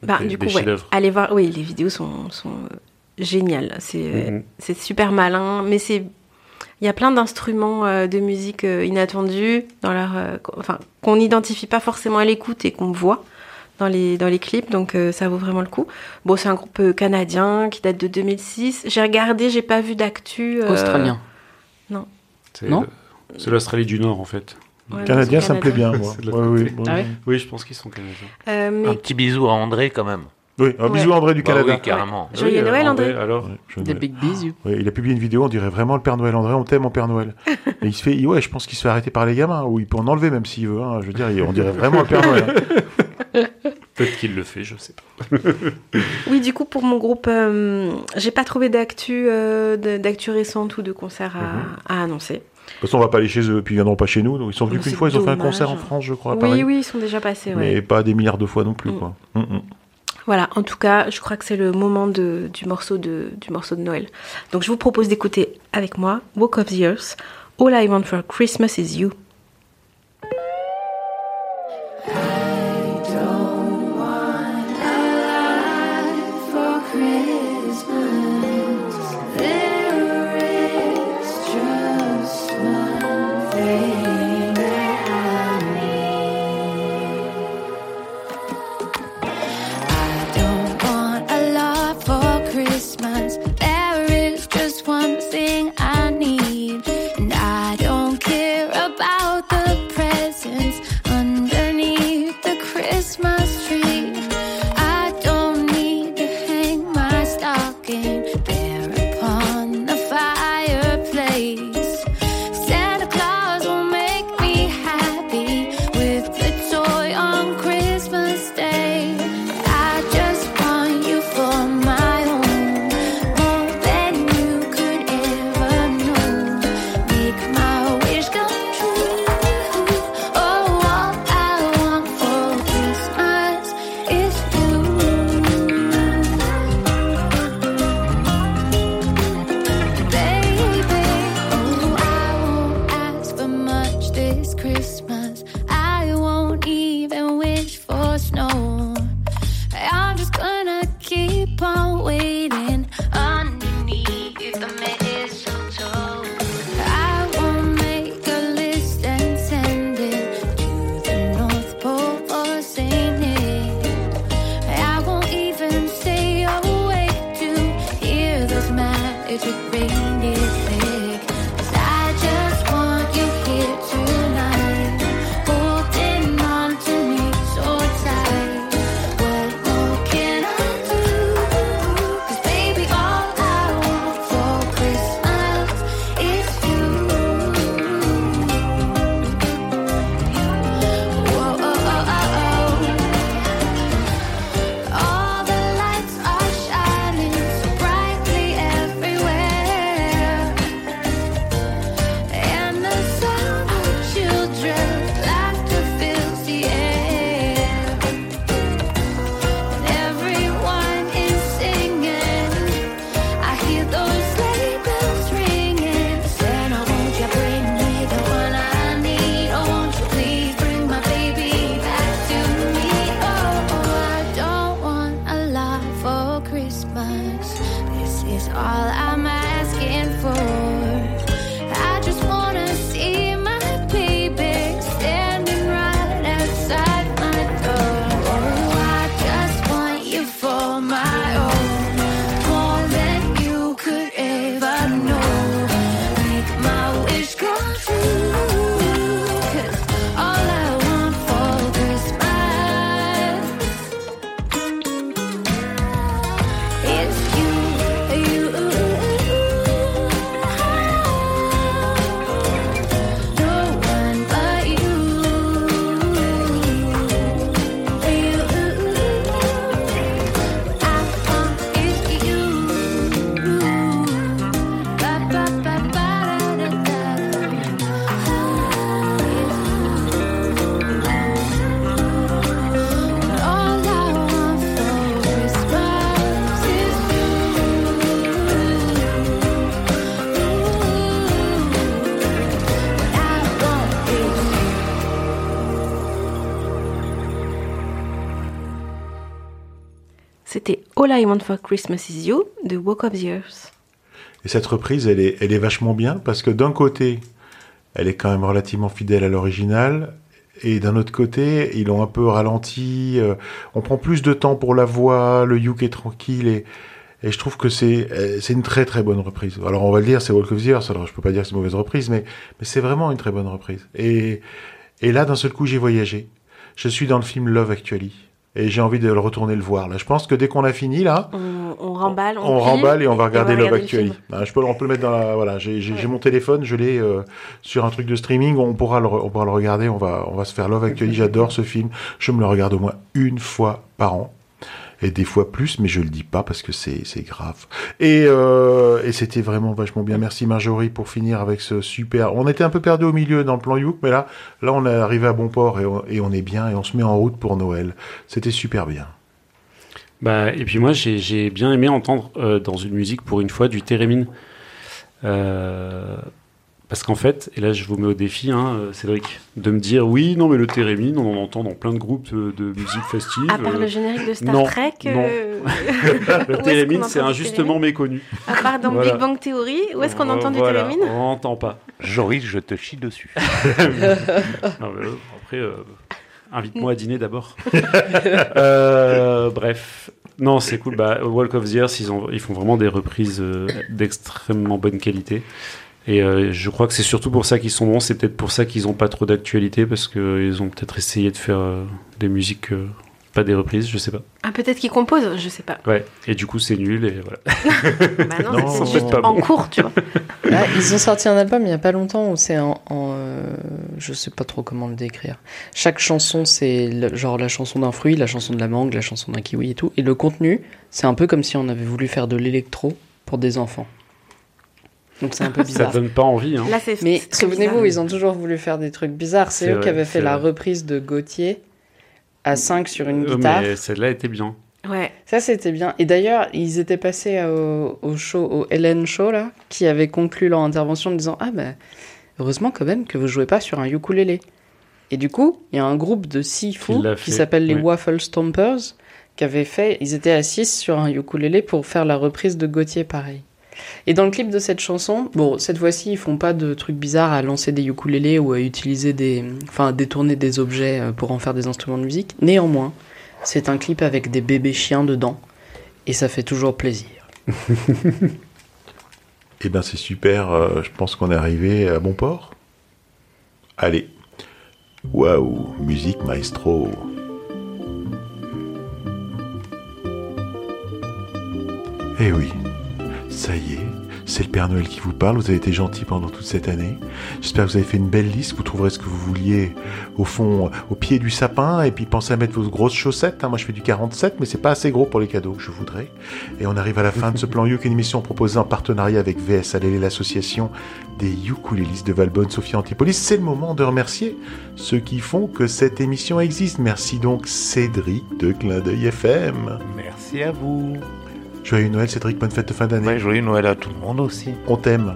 Bah, des, du des coup, ouais. chefs-d'œuvre. Allez voir. Oui, les vidéos sont, sont euh, géniales. C'est euh, Mhm. c'est super malin, mais c'est il y a plein d'instruments euh, de musique euh, inattendus dans leur, euh, qu- enfin qu'on n'identifie pas forcément à l'écoute et qu'on voit dans les dans les clips, donc euh, ça vaut vraiment le coup. Bon, c'est un groupe canadien qui date de 2006. J'ai regardé, j'ai pas vu d'actu. euh, Australien. C'est Non C'est l'Australie du Nord en fait. ouais, Canadien, ça me plaît bien, moi. Ouais, oui. Ah ouais Oui, je pense qu'ils sont canadiens. Euh, mais Un petit bisou à André quand même. Oui, un bisou à André du Bah Canada. oui, carrément. Joyeux Oui, euh, Noël, André. Alors, Des big bisous. Ouais, il a publié une vidéo, on dirait vraiment le Père Noël. André, on t'aime, mon Père Noël. Et il se fait, ouais, je pense qu'il se fait arrêter par les gamins, ou il peut en enlever même s'il veut. hein. Je veux dire, on dirait vraiment le Père Noël. hein. peut-être qu'il le fait, je sais pas. Oui, du coup, pour mon groupe, euh, j'ai pas trouvé d'actu euh, d'actu récente ou de concert à, à annoncer. De toute façon, on va pas aller chez eux, puis ils viendront pas chez nous. Donc, ils sont venus qu'une fois, ils ont fait un concert en France, je crois, à oui, Paris. oui, ils sont déjà passés. ouais. Mais pas des milliards de fois non plus, Mm. quoi. Mm, mm. Voilà, en tout cas, je crois que c'est le moment de, du, morceau de, du morceau de Noël. Donc, je vous propose d'écouter avec moi Walk of the Earth, All I Want for Christmas is You. I Want for Christmas Is You de Walk of the Earth. Et cette reprise, elle est, elle est vachement bien parce que d'un côté, elle est quand même relativement fidèle à l'original. Et d'un autre côté, ils l'ont un peu ralenti. euh, on prend plus de temps pour la voix, le Yuk est tranquille et, et je trouve que c'est euh, c'est une très très bonne reprise. Alors on va le dire, c'est Walk of the Earth, alors je peux pas dire que c'est une mauvaise reprise, mais, mais c'est vraiment une très bonne reprise. Et, et là, d'un seul coup, j'ai voyagé. Je suis dans le film Love Actually. Et j'ai envie de le retourner le voir. Là, je pense que dès qu'on a fini, là, On, on remballe, on, remballe et on va regarder Love Actually. Ah, je peux, on peut le mettre dans la, voilà, j'ai, mon téléphone, je l'ai euh, sur un truc de streaming, on pourra le, on pourra le regarder, on va, on va se faire Love Actually. J'adore ce film. Je me le regarde au moins une fois par an. Et des fois plus, mais je le dis pas parce que c'est, grave. Et, euh, et c'était vraiment vachement bien. Merci Marjorie pour finir avec ce super. On était un peu perdu au milieu dans le plan Youk, mais là, là on est arrivé à bon port et on, est bien et on se met en route pour Noël. C'était super bien. Bah, et puis moi, j'ai j'ai bien aimé entendre euh, dans une musique, pour une fois, du Térémine. Euh, parce qu'en fait, et là je vous mets au défi, hein, euh, Cédric, de me dire oui, non, mais le Térémine, on en entend dans plein de groupes euh, de musique festive. À part euh, le générique de Star non, Trek, non. euh, le Térémine, c'est injustement méconnu. à part dans Voilà. Big Bang Theory, où est-ce qu'on entend du Voilà, On n'entend pas. Joris, je te chie dessus. Non, mais, euh, après, euh, invite-moi à dîner d'abord. Euh, bref. Non, c'est cool. Bah, Walk of the Earth, ils, ont, ils font vraiment des reprises euh, d'extrêmement bonne qualité. Et euh, je crois que c'est surtout pour ça qu'ils sont bons. C'est peut-être pour ça qu'ils n'ont pas trop d'actualité, parce qu'ils ont peut-être essayé de faire euh, des musiques, euh, pas des reprises, je sais pas. Ah, peut-être qu'il compose, je sais pas. Ouais. Et du coup, c'est nul, et voilà. Bah non, Non, c'est juste pas en bon. cours, tu vois. Ah, ils ont sorti un album il y a pas longtemps où c'est en, en, euh, je sais pas trop comment le décrire. Chaque chanson c'est le- genre la chanson d'un fruit, la chanson de la mangue, la chanson d'un kiwi et tout. Et le contenu c'est un peu comme si on avait voulu faire de l'électro pour des enfants. Donc c'est un peu Ça bizarre. donne pas envie. Hein. Là, c'est Mais souvenez-vous, bizarre. ils ont toujours voulu faire des trucs bizarres. C'est eux vrai, qui avaient fait la vrai. reprise de Gauthier à 5 sur une Euh, guitare. mais celle-là était bien. Ouais. Ça, c'était bien. Et d'ailleurs, ils étaient passés au, au show, au Hélène Show, là, qui avait conclu leur intervention en disant Ah, ben, heureusement quand même que vous jouez pas sur un ukulélé. Et du coup, il y a un groupe de six fous qui s'appelle les ouais. Waffle Stompers qui avaient fait. Ils étaient assis sur un ukulélé pour faire la reprise de Gauthier, pareil. Et dans le clip de cette chanson, bon, cette fois-ci, ils font pas de trucs bizarres à lancer des ukulélés ou à utiliser des. Enfin, à détourner des objets euh, pour en faire des instruments de musique. Néanmoins, c'est un clip avec des bébés chiens dedans. Et ça fait toujours plaisir. Eh ben c'est super, euh, je pense qu'on est arrivé à bon port. Allez. Waouh, musique maestro. Eh oui, ça y est, c'est le Père Noël qui vous parle, vous avez été gentil pendant toute cette année. J'espère que vous avez fait une belle liste, vous trouverez ce que vous vouliez au fond, au pied du sapin, et puis pensez à mettre vos grosses chaussettes. hein. Moi je fais du 47, mais c'est pas assez gros pour les cadeaux que je voudrais. Et on arrive à la fin de ce plan Youk, une émission proposée en partenariat avec VS Alélé, l'association des ukulélistes de Valbonne, Sophie Antipolis. C'est le moment de remercier ceux qui font que cette émission existe. Merci donc Cédric de Clin d'œil FM. Merci à vous. Joyeux Noël Cédric, bonne fête de fin d'année. Ouais, joyeux Noël à tout le monde aussi. On t'aime.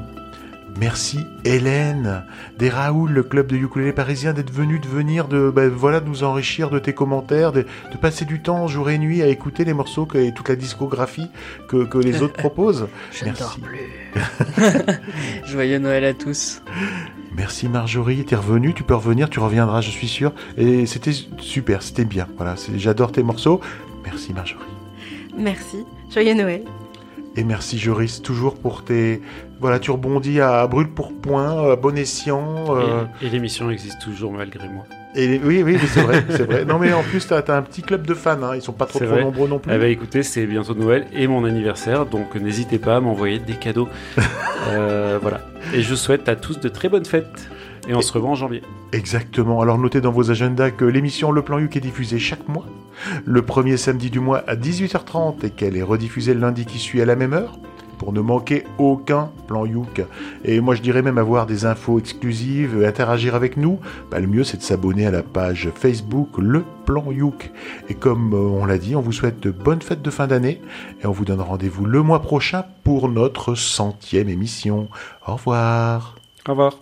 Merci Hélène des Raoul, le club de ukulélé parisien, d'être venu, de venir, de ben, voilà, de nous enrichir de tes commentaires, de, de passer du temps jour et nuit à écouter les morceaux que, et toute la discographie que, que les autres proposent. Je Merci. ne dors plus. Joyeux Noël à tous. Merci Marjorie, t'es revenue, tu peux revenir, tu reviendras, je suis sûr. Et c'était super, c'était bien. Voilà, c'est- j'adore tes morceaux. Merci Marjorie. Merci. Joyeux Noël. Et merci Joris, toujours pour tes... Voilà, tu rebondis à brûle pour point, à bon escient. euh, Et, et l'émission existe toujours malgré moi. Et oui, oui, mais c'est vrai, c'est vrai. Non, mais en plus, t'as as un petit club de fans, hein. ils sont pas trop, nombreux non plus. Eh ben, écoutez, c'est bientôt Noël et mon anniversaire, donc n'hésitez pas à m'envoyer des cadeaux. Euh, voilà. Et je souhaite à tous de très bonnes fêtes. Et on se revoit en janvier. Exactement. Alors notez dans vos agendas que l'émission Le Plan Youk est diffusée chaque mois, le premier samedi du mois à 18h30 et qu'elle est rediffusée le lundi qui suit à la même heure pour ne manquer aucun plan Youk. Et moi je dirais même avoir des infos exclusives, interagir avec nous, bah, le mieux c'est de s'abonner à la page Facebook Le Plan Youk. Et comme euh, on l'a dit, on vous souhaite de bonnes fêtes de fin d'année et on vous donne rendez-vous le mois prochain pour notre centième émission. Au revoir. Au revoir.